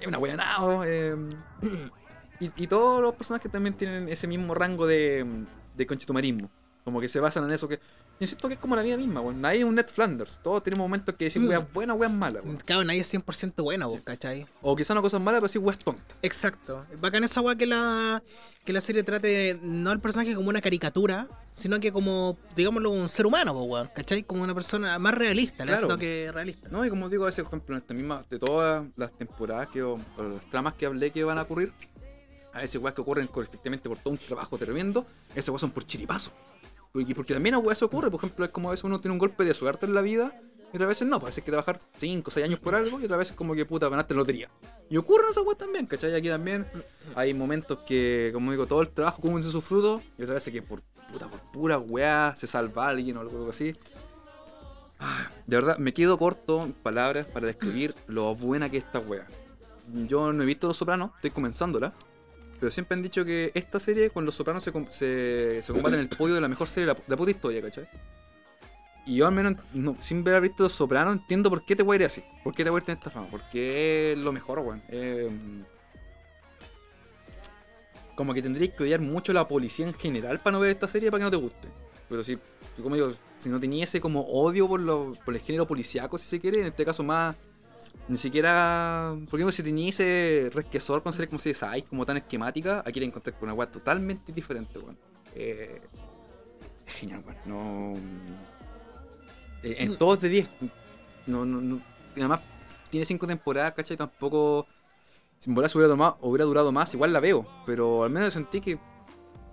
es una weonado. Eh, y, todos los personajes también tienen ese mismo rango de, de. Como que se basan en eso que. Insisto que es como la vida misma, weón. Nadie es un Ned Flanders. Todos tenemos momentos que decir Mm. weas buenas, weas malas, weón. Claro, nadie es 100% bueno, po, ¿cachai? O quizás no cosas malas, pero sí weas tontas. Exacto. Bacán esa weá que la, que la serie trate no al personaje como una caricatura, sino que como, digámoslo, un ser humano, po, weón, ¿cachai? Como una persona más realista, Claro. toque realista. No, y como digo, ese ejemplo, en esta misma, de todas las temporadas que, o, o las tramas que hablé que van a ocurrir, a veces weas que ocurren efectivamente por todo un trabajo tremendo, esas weas son por chiripazo. Porque, porque también a eso ocurre, por ejemplo, es como a veces uno tiene un golpe de suerte en la vida, y otras veces no, parece que trabajar 5 o 6 años por algo, y otras veces como que puta, ganaste lotería. Y ocurren esas weas también, ¿cachai? Aquí también hay momentos que, como digo, todo el trabajo cumple su fruto, y otras veces que por puta, por pura wea se salva alguien o algo así. Ah, De verdad, me quedo corto en palabras para describir lo buena que es esta wea. Yo no he visto Los Sopranos, estoy comenzándola. Pero siempre han dicho que esta serie con Los Sopranos se, se, combate en el podio de la mejor serie de la, la puta historia, ¿cachai? Y yo al menos, no- sin haber visto Los Sopranos, entiendo por qué te voy a ir así. Por qué te voy a ir esta fama. Porque es lo mejor, weón. Eh, como que tendrías que odiar mucho a la policía en general para no ver esta serie para que no te guste. Pero si, como digo, si no tenía ese como odio por, lo, por el género policiaco, si se quiere, en este caso más Ni siquiera. Porque ejemplo, si tenía ese resquesor con series como CSI, como tan esquemática, aquí la encontré con una weá totalmente diferente, weón. Eh, es genial, weón. No. eh, en todos de 10. No, no, no. Además, tiene 5 temporadas, ¿cachai? Tampoco. Si se hubiera, tomado- hubiera durado más, igual la veo. Pero al menos sentí que.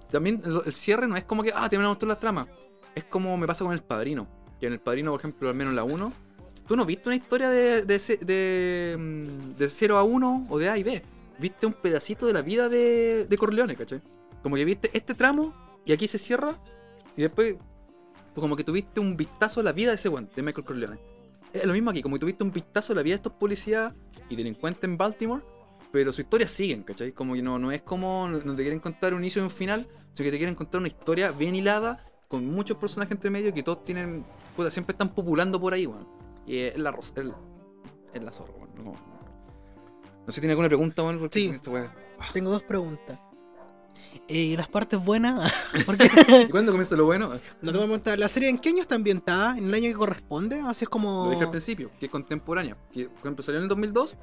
También el, cierre no es como que, ah, terminamos todas las tramas. Es como me pasa con el padrino. Que en el padrino, por ejemplo, al menos en la 1, tú no viste una historia de, de, de, de 0 a 1 o de A y B. Viste un pedacito de la vida de, de Corleone, ¿cachai? Como que viste este tramo y aquí se cierra y después pues como que tuviste un vistazo a la vida de ese weón, de Michael Corleone. Es lo mismo aquí, como que tuviste un vistazo a la vida de estos policías y delincuentes en Baltimore, pero su historia siguen, ¿cachai? Como que no, no es como, no te quieren contar un inicio y un final, sino que te quieren contar una historia bien hilada, con muchos personajes entre medio que todos tienen, puta, siempre están populando por ahí, weón. Y es la rosa, es, es la zorra, weón. No, no sé si tiene alguna pregunta, weón, porque Sí. esta weá- Tengo dos preguntas. Eh, las partes buenas, porque ¿Y cuándo comienza lo bueno? no te voy a preguntar, ¿la serie en qué año está ambientada? ¿En el año que corresponde? Así es como. Lo dije al principio, que es contemporánea. Que, ejemplo, salió en el 2002,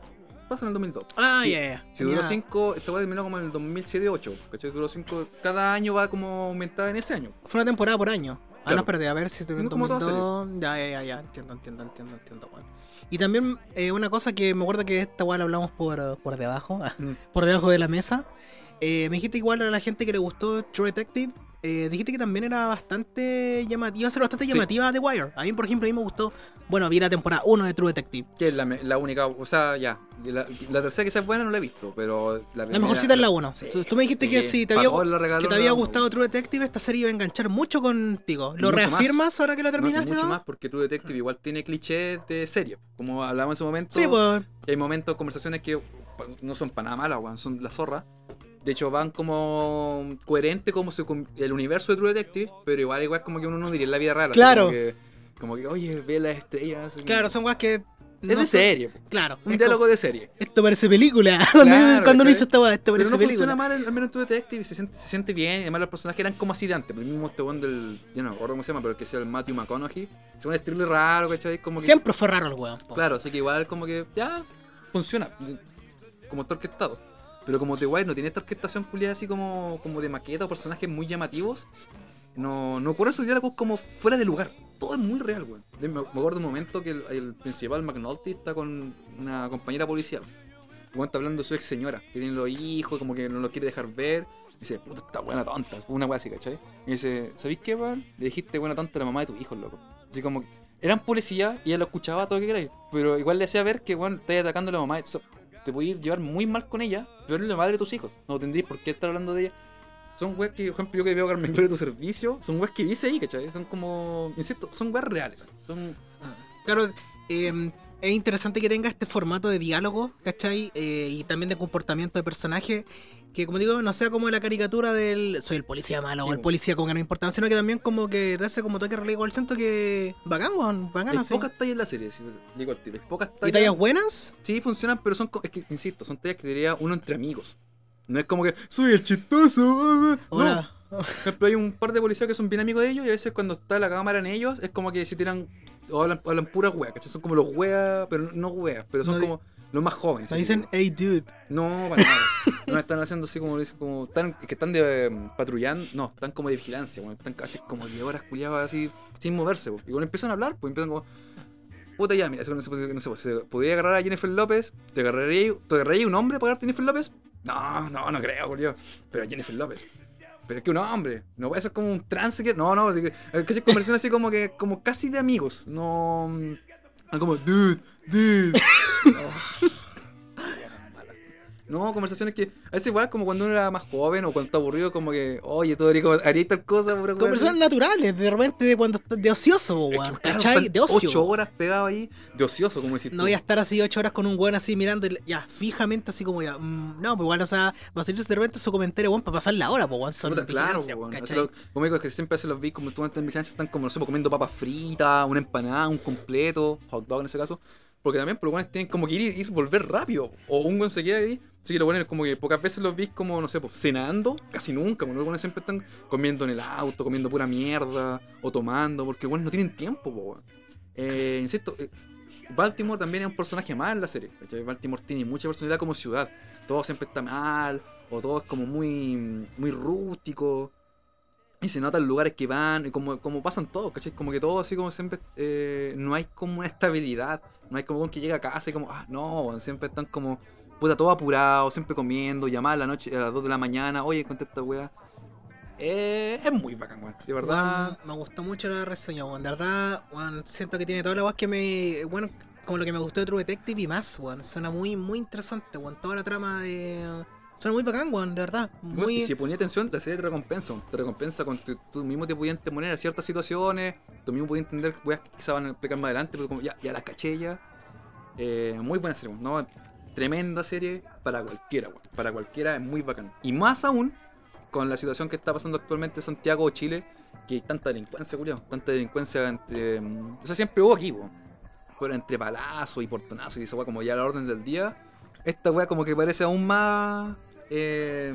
pasa en el 2002. Ah, Sí. ya, ya. Si duró Ya. 5, esta weá terminó como en el 2007-2008. ¿Cachai? Duró 5, cada año va como aumentada en ese año. Fue una temporada por año. Ah, Claro. no, espérate, a ver si estoy toda 2002. Ya, ya, ya, ya. Entiendo, entiendo, entiendo, entiendo, bueno. Y también eh, una cosa que me acuerdo que esta weá la hablamos por, por debajo, Mm. por debajo de la mesa. Eh, me dijiste igual a la gente que le gustó True Detective. Eh, dijiste que también era bastante llamativa, iba a ser bastante Sí. llamativa The Wire. A mí, por ejemplo, a mí me gustó. Bueno, vi la temporada 1 de True Detective. Que es la, la única, o sea, ya. La, la tercera que sea buena no la he visto, pero la La mejor cita es la 1. Sí, tú, tú me dijiste que sí. si te había, que te había gustado True Detective, esta serie iba a enganchar mucho contigo. ¿Lo Mucho más. reafirmas ahora que la No, terminaste? mucho no? más porque True Detective igual tiene clichés de serie. Como hablamos en su momento. Sí, pues. Y hay momentos, conversaciones que no son para nada malas, son la zorra. De hecho, van como coherente como se, el universo de True Detective, pero igual igual como que uno no diría en la vida así Claro. Como que, como que, oye, ve las estrellas. Claro, son weas que. Es de serie. Claro. un diálogo como, de serie. Esto parece película. cuando Claro, cuando uno dice esta esto Pero parece no película. funciona mal, al menos en True Detective, se siente, se siente bien. Además, los personajes eran como así de antes. El mismo este del. Yo no me acuerdo cómo se llama, pero que sea el Matthew McConaughey. Es un estilo raro, ¿cachai? Como que, Siempre fue raro el weón. Claro, así que igual como que ya funciona. Como está orquestado. Pero como The Wire no tiene esta orquestación culiada así como, como de maqueta o personajes muy llamativos. No, no ocurre esos diálogos como fuera de lugar. Todo es muy real, weón. De- Me acuerdo de un momento que el, principal McNulty está con una compañera policial. Weón está hablando de su ex señora, que tiene los hijos, como que no los quiere dejar ver. Y dice, puta, esta buena tonta. Una weá así, ¿cachai? Y dice, ¿sabéis qué, weón? Le dijiste buena tonta a la mamá de tu hijo, loco. Así como eran policías y ella lo escuchaba todo lo que queráis. Pero igual le hacía ver que, weón, estáis atacando a la mamá. Sea, te podías llevar muy mal con ella, pero la madre de tus hijos. No tendrías por qué estar hablando de ella. Son weas que, por ejemplo, yo que veo a Carmen Gloria de tu servicio, son weas que dice ahí, ¿cachai? Son como, insisto, son weas reales. Son Claro, eh, es interesante que tenga este formato de diálogo, ¿cachai? Eh, y también de comportamiento de personaje. Que como digo, no sea como la caricatura del soy el policía malo Sí, o el po. policía con gran importancia, sino que también como que te hace como toque relevo al centro que bacán, weón, bacán Hay así. pocas tallas en la serie, si digo al tiro. Hay pocas ¿Y tallas. tallas buenas? Sí, funcionan, pero son, es que, insisto, son tallas que diría uno entre amigos. No es como que, soy el chistoso. ah, ah". No, Hola. Por ejemplo, hay un par de policías que son bien amigos de ellos y a veces cuando está la cámara en ellos es como que se tiran o hablan, hablan puras weas, ¿cachai? Son como los weas, pero no, no weas, pero son No como los más jóvenes. Me así dicen, hey dude. No, para nada. No están haciendo así como dicen, como están, que están de eh, patrullando, no, están como de vigilancia, están casi como 10 horas culiadas así sin moverse, y cuando empiezan a hablar, pues empiezan como Puta ya, mira, eso no se, no se, se podría agarrar a Jennifer López, ¿te agarraría, ¿te agarraría un hombre para agarrar a Jennifer López? No, no, no creo, culiao. Pero Jennifer López. Pero es que un hombre, no puede ser como un trans que. No, no, es que es conversación así como que, como casi de amigos. No. mm, Como, dude, dude. No, conversaciones que. A veces igual como cuando uno era más joven o cuando está aburrido, como que, oye, como- harías tal cosa, wea Conversaciones naturales, de repente de cuando de ocioso, weón. ¿Cachai? De ocio. Ocho horas pegado ahí, de ocioso, como decir No voy a estar así ocho horas con un weón así mirando, ya, fijamente así como ya. mm, no, pues igual, o sea, va a salir de repente su comentario, weón, para pasar la hora, pues weón, son Puta, claro, weón. como digo, es que siempre hacen los vi como tú antes en vigilancia están como, no sé, pues, comiendo papas fritas, una empanada, un completo, hot dog en ese caso. Porque también, por lo menos tienen como que ir y volver rápido. O un buen se queda ahí. Así que lo ponen como que pocas veces los vi como, no sé, pues cenando, casi nunca. Los buenos siempre están comiendo en el auto, comiendo pura mierda, o tomando, porque los buenos no tienen tiempo, po. Eh, insisto, eh, Baltimore también es un personaje más en la serie. ¿cachai? Baltimore tiene mucha personalidad como ciudad. Todo siempre está mal, o todo es como muy, muy rústico. Y se nota en lugares que van, y como, como pasan todos, ¿cachai? Como que todo así como siempre, eh, no hay como una estabilidad. No hay como un que llega a casa y como, ah, no, siempre están como, puta, todo apurado, siempre comiendo, llamar a la noche, a las 2 de la mañana, oye, contesta, weá. Eh, es muy bacán, weón. De verdad. Me gustó mucho la reseña, weón. De verdad, weón, siento que tiene toda la voz que me. Bueno, como lo que me gustó de True Detective y más, weón. Suena muy, muy interesante, weón. Toda la trama de. Suena muy bacán, weón, de verdad. Muy. Y si ponía atención, la serie te recompensa. Te recompensa con tu, tú mismo te podías poner a ciertas situaciones, tú mismo podías entender weas que quizás van a explicar más adelante, pero como ya, ya las caché ya. Eh, muy buena serie, ¿no? Tremenda serie para cualquiera, weón. Para cualquiera es muy bacán. Y más aún con la situación que está pasando actualmente en Santiago o Chile, que hay tanta delincuencia, culiao. Tanta delincuencia entre. mm, O sea, siempre hubo aquí, weón. Pero entre palazos y portonazos y esa weá como ya la orden del día. Esta weá como que parece aún más eh,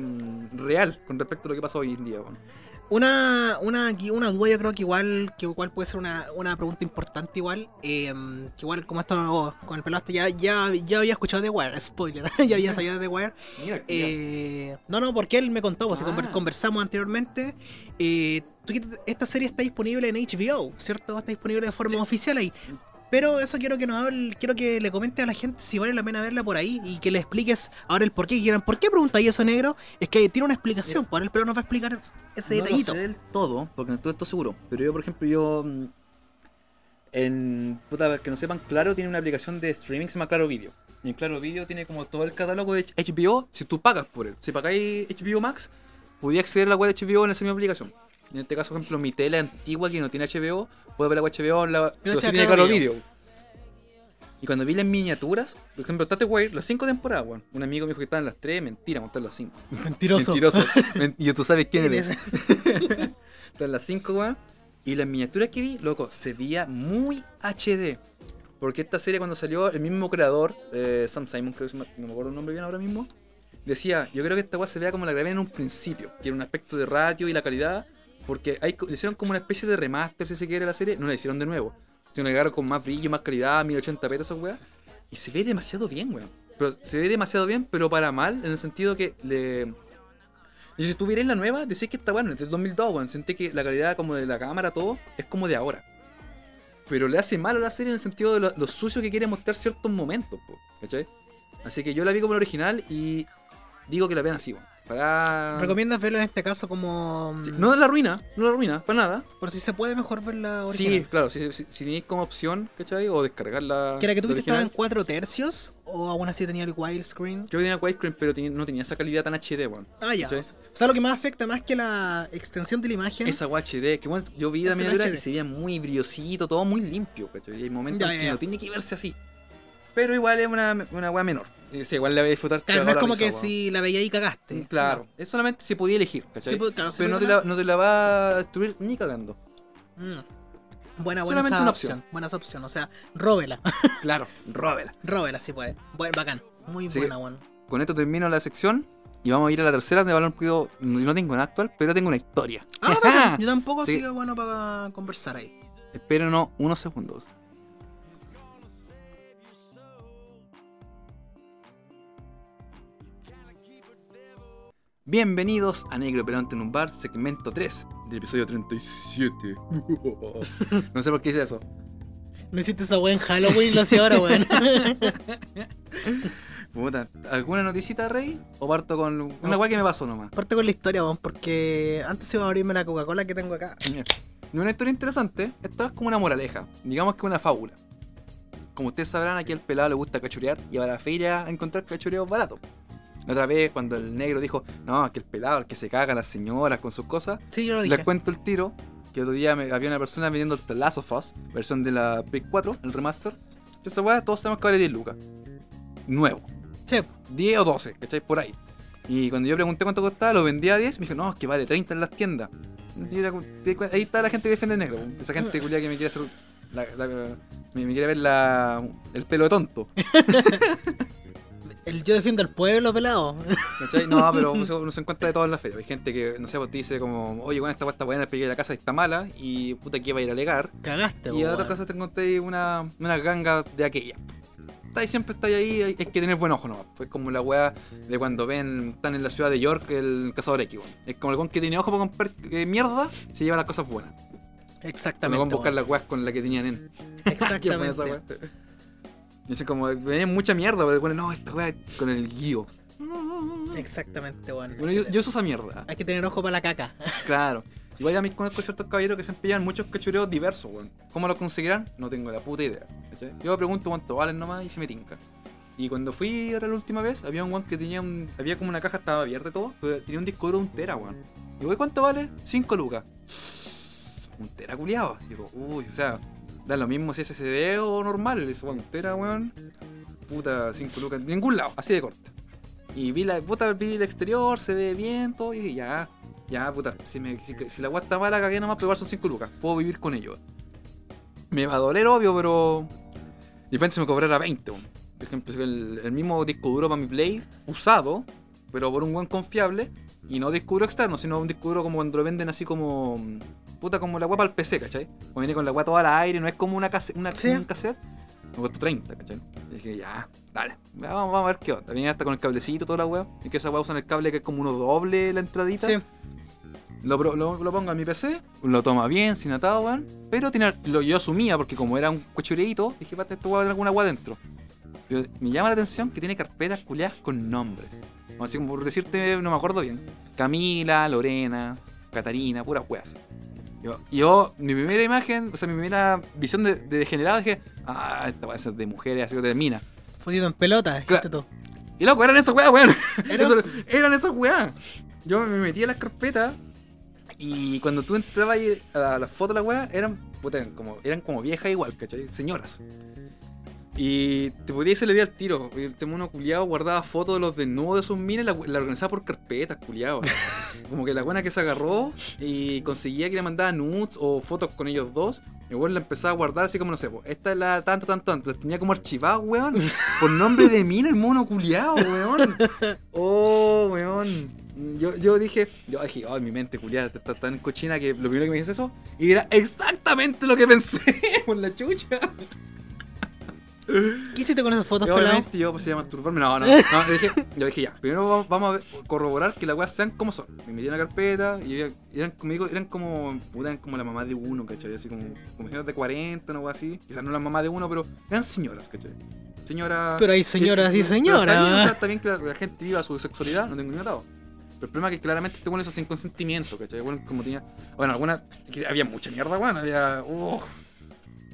real con respecto a lo que pasa hoy en día. Una, una, una duda yo creo que igual, que igual puede ser una, una pregunta importante igual. eh, que igual como esto oh, con el pelaste ya, ya, ya había escuchado de Wire, spoiler, ya había salido de Wire. Mira, Eh, no, no, porque él me contó, pues, si Ah. conver- conversamos anteriormente. eh, esta serie está disponible en HBO, ¿cierto? Está disponible de forma oficial ahí. Pero eso quiero que nos hable, quiero que le comente a la gente si vale la pena verla por ahí y que le expliques ahora el por qué quieran. ¿Por qué preguntáis eso, negro? Es que tiene una explicación, por él, pero nos va a explicar ese no detallito. lo sé del todo, porque no estoy, seguro. Pero yo, por ejemplo, yo. mm, En. Puta, que no sepan, Claro tiene una aplicación de streaming que se llama Claro Video. Y en Claro Video tiene como todo el catálogo de HBO, si tú pagas por él, si pagáis HBO Max, podías acceder a la web de HBO en esa misma aplicación. En este caso, por ejemplo, mi tele antigua que no tiene HBO, puede ver la HBO en la. Pero sí tiene Claro Video. Y cuando vi las miniaturas, por ejemplo, Tate Wire, las 5 temporadas, weón. Un amigo me dijo que estaban las 3, mentira, montar las 5. Mentiroso. Mentiroso. Men- y tú sabes quién ¿Quién eres. es? Están las 5, weón. Y las miniaturas que vi, loco, se veía muy HD. Porque esta serie cuando salió, el mismo creador, eh, Sam Simon, creo que no me acuerdo el nombre bien ahora mismo, decía, yo creo que esta weá se vea como la grabé en un principio, que era un aspecto de radio y la calidad, porque le hicieron como una especie de remaster, si se quiere, la serie, no la hicieron de nuevo, sino que agarraron con más brillo, más calidad, 1080p, todas esas y se ve demasiado bien, weón. Pero se ve demasiado bien, pero para mal, en el sentido que le... Y si tuvierais la nueva, decís que está bueno, es del 2002, weón. Sentí que la calidad como de la cámara, todo, es como de ahora. Pero le hace mal a la serie en el sentido de lo, lo sucio que quiere mostrar ciertos momentos, po, ¿cachai? Así que yo la vi como la original y digo que la vean así, weón. Para... ¿Recomiendas verla en este caso como. Sí, No la ruina, no la ruina, para nada. Por si se puede mejor verla Sí, original. claro, si, si, si tenéis como opción, ¿cachai? O descargarla. ¿Que la que tú la viste estaba en original. 4 tercios? ¿O aún así tenía el widescreen? Que tenía widescreen, pero tenía- no tenía esa calidad tan HD, weón. Ah, ya. ¿Cachai? O sea, lo que más afecta más que la extensión de la imagen. Esa HD, que bueno, yo vi la miniatura y se veía muy brillosito, todo muy limpio, ¿cachai? Y hay momentos Ya, en ya, que ya. no tiene que verse así. Pero igual es una, una weá menor. Sí, igual la voy a disfrutar. Claro, no es como que si la veía y cagaste. Claro, es solamente si podía elegir, ¿cachai? Sí, pues, claro, Pero no te, la, no te la va a destruir ni cagando. Mm. Buena, buena Solamente una opción. opción. Buena esa opción. O sea, róbela. Claro, róbela. róbela si puede. Buen, bacán. Muy Sí. buena, weón. Con esto termino la sección y vamos a ir a la tercera donde hablar un poquito. No no tengo una actual, pero tengo una historia. Ah, bacán. Yo tampoco, Sí. así que bueno para conversar ahí. Espérenos unos segundos. Bienvenidos a Negro Pelante en un bar, segmento 3 del episodio 37. no sé por qué hice eso. No hiciste esa weá en Halloween, lo hacía ahora, weón. Puta, ¿Alguna noticita, Rey? ¿O parto con una No. weá que me pasó nomás? Parte con la historia, weón, porque antes iba a abrirme la Coca-Cola que tengo acá. Y una historia interesante, esta es como una moraleja, digamos que una fábula. Como ustedes sabrán, aquí al pelado le gusta cachurear y va a la feria a encontrar cachureos baratos. La otra vez, cuando el negro dijo, no, que el pelado, el que se caga las señoras con sus cosas, Sí, yo lo dije. les cuento el tiro, que otro día me- había una persona vendiendo The Last of Us, versión de la Play 4, el remaster. Esa weá todos sabemos que vale 10 lucas. Nuevo. Sí. 10 o 12, ¿cachai? Por ahí. Y cuando yo pregunté cuánto costaba, lo vendía a 10, me dijo, no, es que vale 30 en las tiendas. Era ahí está la gente que defiende el negro. Esa gente culia que me quiere hacer. la- la- me, me quiere ver la, el pelo de tonto. El yo defiendo al pueblo, pelado. ¿Cachai? No, pero uno se, encuentra de todo en la feria. Hay gente que, no sé, pues te dice como, oye, bueno, esta está buena, pegué la casa y está mala, y puta que iba a ir a alegar. Cagaste, Y en otras cosas te encontré una, una ganga de aquella. Está ahí, siempre está ahí, hay, hay que tener buen ojo nomás. Pues como la weá de cuando ven, están en la ciudad de York, el cazador X, weón. Es como el weón que tiene ojo para comprar eh, mierda, se lleva las cosas buenas. Exactamente. van a buscar weón. las weas con las que tenían en. ¿Qué fue esa Exactamente. Wea? Dicen como, venían mucha mierda, pero bueno, no, esta wea con el guío. Exactamente, weón. Bueno, yo, yo uso esa mierda. Hay que tener ojo para la caca. Claro. Igual a mí conozco ciertos caballeros que se empeñan muchos cachureos diversos, weón. ¿Cómo los conseguirán? No tengo la puta idea. Yo pregunto cuánto valen nomás y se me tinca. Y cuando fui ahora la última vez, había un weón que tenía un. Había como una caja, estaba abierta y todo, pero tenía un disco duro de un tera, weón. Y digo, ¿y cuánto vale? 5 lucas. Un tera culiado. Digo, uy, o sea, da lo mismo si es SSD o normal. Eso, weón, un tera, weón. Puta, 5 lucas. Ningún lado, así de corta. Y vi la, puta, vi el exterior, se ve bien, todo, y dije, ya, ya, puta, si, me, si, si la weá está mala, cagué nomás, pero son 5 lucas, puedo vivir con ello. Me va a doler, obvio, pero. Depende si me cobrara 20, weón. Por ejemplo, el, el mismo disco duro para mi Play, usado, pero por un buen confiable, y no disco duro externo, sino un disco duro como cuando lo venden así como. Puta, como la para el PC, ¿cachai? O viene con la weá toda al aire, no es como una, case- una, Sí. un cassette. Me costó 30, ¿cachai? Y dije, ya, dale, vamos, vamos a ver qué onda. Viene hasta con el cablecito, toda la weá. Y que esa weá usan el cable que es como uno doble la entradita. Sí. Lo, lo, lo pongo en mi PC, lo toma bien, sin atado, weón. Pero tiene, lo, yo asumía, porque como era un cochureito, dije, pate, esto va a tener alguna weá dentro. Pero me llama la atención que tiene carpetas culiadas con nombres. Así como por decirte, no me acuerdo bien. Camila, Lorena, Catarina, puras weas. Yo, yo, mi primera imagen, o sea, mi primera visión de, de degenerado dije, ah, esta va a ser de mujeres, así que de mina. Fudido en pelota, Claro. tú. Y loco, eran esos weas, weón. Eso- eran esos weas. Yo me metí a las carpetas y cuando tú entrabas ahí a las fotos de la wea, eran, puta, eran como, eran como viejas igual, ¿cachai? Señoras. Y te podías hacerle día al tiro. El temono culiado guardaba fotos de los desnudos de sus minas y la, la organizaba por carpetas, culiado. Como que la buena que se agarró y conseguía que le mandaba nudes o fotos con ellos dos. Y bueno, la empezaba a guardar así como, no sé, esta es la tanto, tanto, tanto. Las tenía como archivadas, weón. Por nombre de mina, el mono culiado, weón. Oh, weón. Yo, yo dije, yo dije, oh, mi mente culiada está tan cochina que lo primero que me dice eso. Y era exactamente lo que pensé por la chucha. ¿Qué hiciste con esas fotos, Y pelado? obviamente yo pues, a masturbarme. No, no, no. Yo dije, yo dije ya. Primero vamos- a ver- corroborar que las weas sean como son. Me metí en la carpeta y eran, como digo, eran como. eran como la mamá de uno, ¿cachai? Así como, como señoras de 40, una wea así. Quizás no la mamá de uno, pero eran señoras, ¿cachai? Señora. Pero hay señoras y Pero señoras. O sea, está bien que la, la gente viva su sexualidad, no tengo ni atado. Pero el problema es que claramente este bueno eso sin consentimiento, ¿cachai? Bueno, como tenía. Bueno, alguna. había mucha mierda, bueno, había. uf.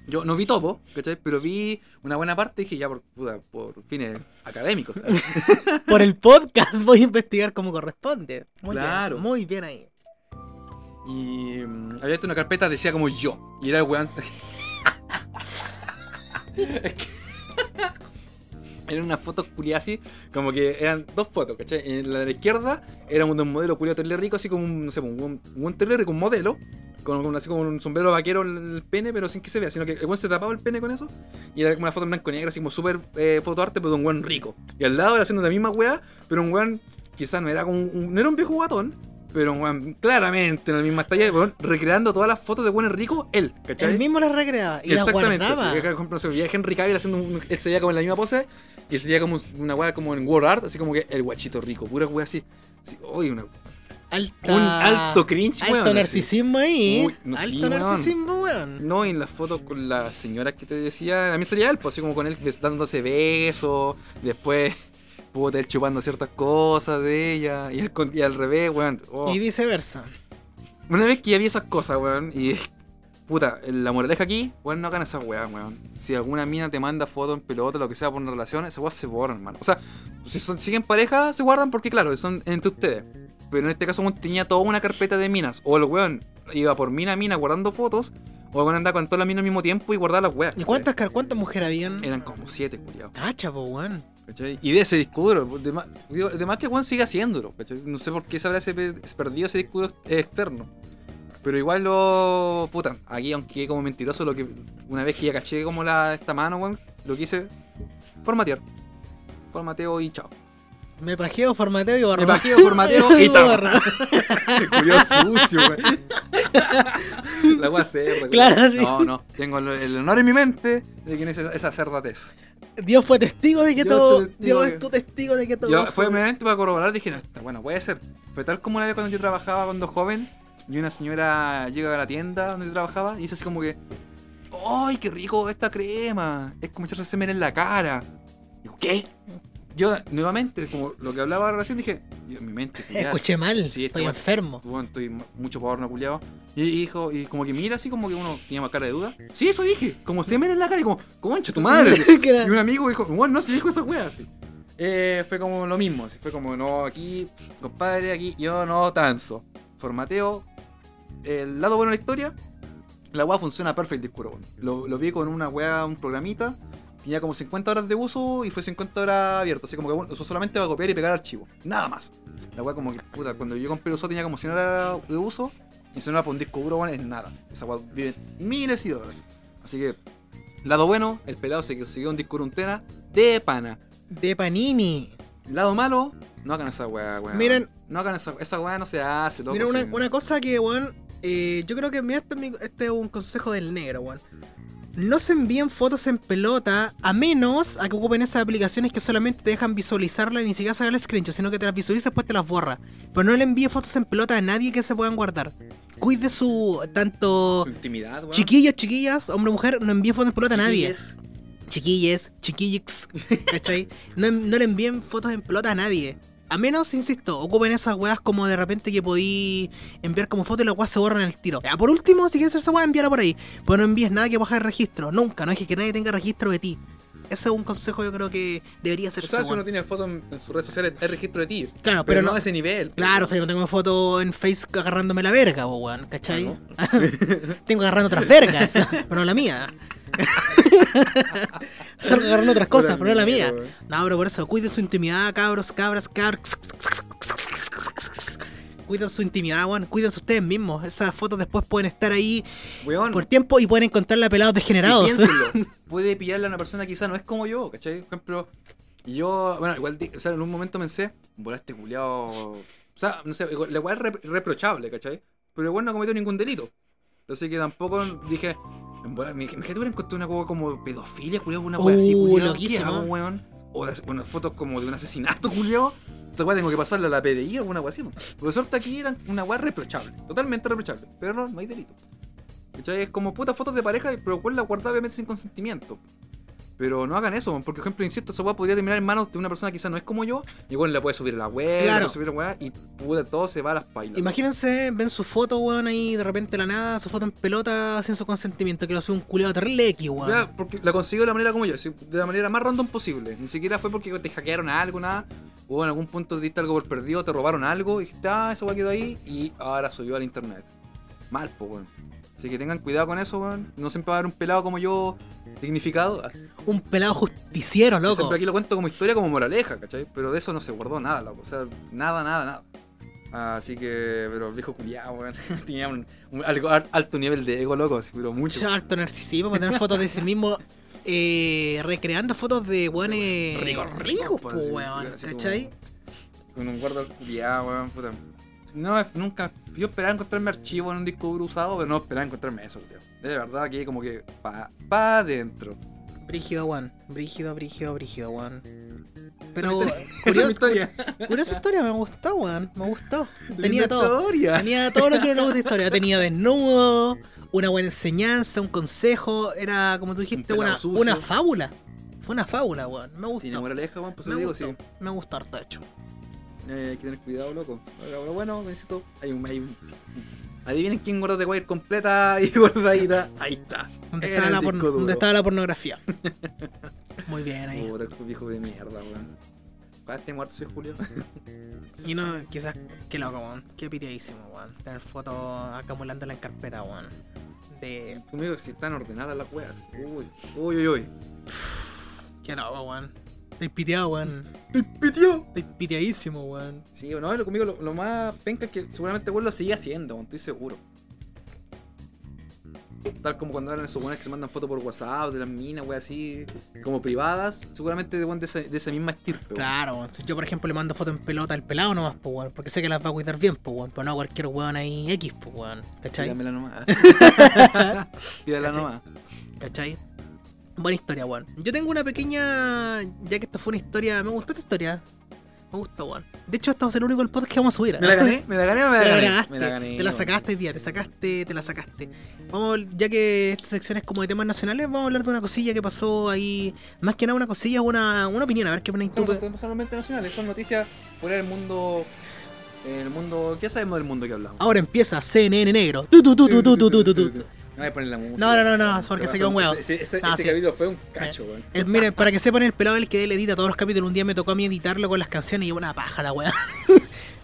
Yo no vi todo, ¿cachai? Pero vi una buena parte y dije ya por, puta, por fines académicos. ¿sabes? Por el podcast voy a investigar como corresponde. Muy Claro. bien, muy bien ahí. Y mm, había una carpeta decía como yo. Y era el weón. Es que- Eran unas fotos culiadas así, como que eran dos fotos, ¿cachai? En la de la izquierda era un, de un modelo culiado terrible rico, así como un, no sé, un, un, un rico, un modelo, con, así como un sombrero vaquero en el pene, pero sin que se vea, sino que el weón se tapaba el pene con eso, y era como una foto en blanco y negro, así como súper eh, fotoarte, pero de un weón rico. Y al lado era haciendo la misma weá, pero un weón quizás no era como un, no era un viejo guatón, pero un weón claramente en la misma talla, weón, recreando todas las fotos de weones ricos, él, ¿cachai? Él mismo las recreaba y las Exactamente. guardaba. por ejemplo, se veía Henry Cavill haciendo un, él sería como en la misma pose y sería como una weá como en World Art, así como que el guachito rico, pura weá así. así uy, una- Alta- un alto cringe, Alto weón. así. narcisismo ahí. Uy, no, sí, alto narcisismo, weón. No, y en las fotos con la señora que te decía, a mí salía él, pues así como con él dándose besos, después puta él chupando ciertas cosas de ella, y, con- y al revés, weón. oh. Y viceversa. Una vez que ya vi esas cosas, weón, y puta, la moraleja aquí, weón, no hagan esas weas, weón. Si alguna mina te manda fotos en pelota, lo que sea por una relación, esas weas se borran, hermano. O sea, si son, siguen pareja, se guardan porque, claro, son entre ustedes. Pero en este caso, weón, tenía toda una carpeta de minas. O el weón iba por mina a mina guardando fotos, o el weón andaba con todas las minas al mismo tiempo y guardaba las weas. ¿Y cuántas, car- cuántas mujeres habían? Eran como siete, culiao. Cacha, po, weón. ¿cachai? Y de ese disco duro, de más, digo, de más que Juan sigue haciéndolo, ¿cachai? No sé por qué se habrá ese pe- perdido ese disco duro externo. Pero igual lo. Puta, aquí aunque como mentiroso, lo que. Una vez que ya caché como la esta mano, weón, lo quise formatear. formateo y chao. Me pajeo, formateo y borro. Me pajeo, formateo y borro. Curioso sucio, güey. La wea cerda. Claro, sí. No, no. Tengo el, honor en mi mente de que no es esa, cerdatez. Dios fue testigo de que Dios todo. testigo Dios es tu testigo de que todo. Yo, fue meramente para corroborar, dije, no, está bueno, puede ser. Fue tal como una vez cuando yo trabajaba cuando joven y una señora llega a la tienda donde yo trabajaba y dice así como que, ¡ay, qué rico esta crema! Es como echarse semen en la cara. Digo, ¿qué? Yo, nuevamente, como lo que hablaba recién, dije, yo en mi mente, Escuché mal. Sí, estoy enfermo. bueno, estoy mu- mucho porno culiado. Y, dijo, y como que mira así como que uno tenía más cara de duda. Sí, eso dije, como semen en la cara y como, concha tu madre. Y un amigo dijo, bueno, no se dijo esa wea así. Eh, fue como lo mismo, así, fue como, no, aquí, compadre, aquí, yo no tanso. Formateo, el lado bueno de la historia, la wea funciona perfecto, discuro. bueno. Lo, lo vi con una wea, un programita, tenía como 50 horas de uso y fue 50 horas abierto, así como que bueno, usó solamente para copiar y pegar archivos, nada más. La wea como que, puta, cuando yo compré el uso tenía como 100 horas de uso y si no era por un disco duro, bueno, es nada. Esa wea vive miles y dólares. Así que, lado bueno, el pelado se consiguió un disco duro un tera de pana. De Panini. Lado malo, no hagan esa weá, weón. Miren- No hagan esa Esa weá no se hace, loco. Mira, una, sí. una cosa que, weón, eh, yo creo que mira, este, es mi- este es un consejo del negro, weón. No se envíen fotos en pelota a menos a que ocupen esas aplicaciones que solamente te dejan visualizarla y ni siquiera sacar el screenshot, sino que te las visualizas y después te las borra. Pero no le envíe fotos en pelota a nadie que se puedan guardar. Cuide su tanto Su intimidad, weón. chiquillos, chiquillas, hombre, mujer, no envíe fotos en pelota a nadie. Chiquilles. Chiquilles, ¿cachai? No, no le envíen fotos en pelota a nadie. A menos, insisto, ocupen esas weas como de repente que podí enviar como foto y las weas se borran al tiro. Ya, por último, si quieres hacer esa wea, envíala por ahí. Pero no envíes nada que baje el registro. Nunca, no es que nadie tenga registro de ti. Ese es un consejo yo creo que debería hacerse. sea, si uno tiene fotos en, en sus redes sociales, hay registro de ti. Claro, Pero, pero no no- a ese nivel. Claro, o sea, yo no tengo foto en Facebook agarrándome la verga, weón, ¿cachai? Ah, tengo agarrando otras vergas, pero no la mía. Salgo agarrando otras cosas, pero no la mía. No, pero por eso, cuiden su intimidad, cabros, cabras, cabros. Cuiden su intimidad, weón. Cuídense ustedes mismos. Esas fotos después pueden estar ahí Weón, por tiempo y pueden encontrarla pelados y degenerados. piénsenlo. Puede pillarle a una persona que quizá no es como yo, ¿cachai? Por ejemplo, yo, bueno, igual, o sea, en un momento pensé, volaste culiao. O sea, no sé, la weá es rep- reprochable, ¿cachai? Pero igual no cometió ningún delito. Así que tampoco dije, en bola, mi, jefe hubiera encontrado una cosa como pedofilia, culiao, una weá así, Uh, culiao. ¿Qué hago, weón? O las, bueno, fotos como de un asesinato, culiao. Esta weá tengo que pasarle a la PDI o alguna weá así. po. Por suerte aquí eran una weá reprochable, totalmente reprochable. Pero no, no hay delito. ¿Cachai? Es como putas fotos de pareja, pero cuál la guardaba obviamente sin consentimiento. Pero no hagan eso, porque, por ejemplo, insisto, esa weá podría terminar en manos de una persona que quizás no es como yo, y bueno, le puede subir a la web, le Claro. puede subir a la weá, y puta, todo se va a las pailas. Imagínense, ven su foto, weón, ahí de repente la nada, su foto en pelota sin su consentimiento, que lo hace un culeado terrible X, weón. Ya, porque la consiguió de la manera como yo, de la manera más random posible. Ni siquiera fue porque te hackearon algo, nada. O en algún punto diste algo por perdido, te robaron algo, y dijiste, ah, esa weá quedó ahí, y ahora subió al internet. Mal, pues, weón. Así que tengan cuidado con eso, weón. No siempre va a haber un pelado como yo, dignificado. Un pelado justiciero, Yo loco. Siempre aquí lo cuento como historia, como moraleja, ¿cachai? Pero de eso no se guardó nada, loco. O sea, nada, nada, nada. Así que, pero el viejo culiado, weón. Tenía un, alto nivel de ego, loco, así, pero mucho. Mucho harto narcisismo para tener fotos de sí mismo eh, recreando fotos de weones Ricos, ricos, weón, ¿cachai? Con un guarda culiado, weón, puta. No, nunca. Yo esperaba encontrarme archivo en un disco duro usado, pero no esperaba encontrarme eso, culiado. De verdad que como que pa, pa adentro. Brígido, weón. Brígido, brígido, brígido, weón. Pero, curioso, historia. curiosa historia, me gustó, weón. Me gustó. Tenía todo. historia. Tenía todo lo que le gusta historia. Tenía desnudo, una buena enseñanza, un consejo. Era, como tú dijiste, una, sucio. una fábula. Fue una fábula, weón. Me gustó. Tiene moraleja, pues me eso digo, gustó. sí. Me gustó harto, hecho. Eh, hay que tener cuidado, loco. Ahora, ahora, bueno, necesito. Hay un, hay un- Adivinen quién guardó de Wire completa y guardadita. Ahí está. ¿Dónde estaba, la porno- disco duro. ¿Dónde estaba la pornografía? Muy bien ahí. Puta, el viejo de mierda, weón. ¿Cuál este muerto soy Julio? Y no, quizás, qué loco, weón. Qué piteadísimo, weón. Tener fotos acumulándola en carpeta, weón. De. Conmigo si están ordenadas las weas. Uy, uy, uy, uy. Qué loco, weón. Estoy piteado, weón. ¡Te pitió! Estoy piteadísimo, weón. Sí, no, lo conmigo lo, lo más penca es que seguramente weón lo seguía haciendo, weón, estoy seguro. Tal como cuando eran esos buenos que se mandan fotos por WhatsApp de las minas, wey, así, como privadas. Seguramente weón, de, esa, de esa misma estirpe, weón. Claro, weón. Si yo por ejemplo le mando foto en pelota al pelado nomás, pues weón, porque sé que las va a cuidar bien, pues weón, pero no a cualquier weón ahí X, pues weón, ¿cachai? Dígamela nomás. ¿Cachai? nomás. ¿Cachai? Buena historia, weón. Yo tengo una pequeña. Ya que esto fue una historia. Me gustó esta historia. Me gusta, weón. De hecho, este va a ser el único el podcast que vamos a subir. ¿eh? ¿Me la gané? ¿Me la gané o me la gané? ganaste, Me la gané. te la sacaste hoy día, te sacaste, te la sacaste. Vamos, ya que esta sección es como de temas nacionales, vamos a hablar de una cosilla que pasó ahí. Más que nada una cosilla, una, una opinión, a ver qué ponéis tú. Son solamente nacionales, son noticias fuera del mundo. El mundo. ¿Qué sabemos del mundo que hablamos? Ahora empieza CNN negro. Tu, tu, tu, tu, tu, tu, tu, tu, tu. No voy a poner la música. No, no, no, no, porque se quedó un huevo. Ese, ese- ese sí. capítulo fue un cacho, weón. El, miren, para que sepan, el pelado el que él edita todos los capítulos. Un día me tocó a mí editarlo con las canciones y una paja la weá.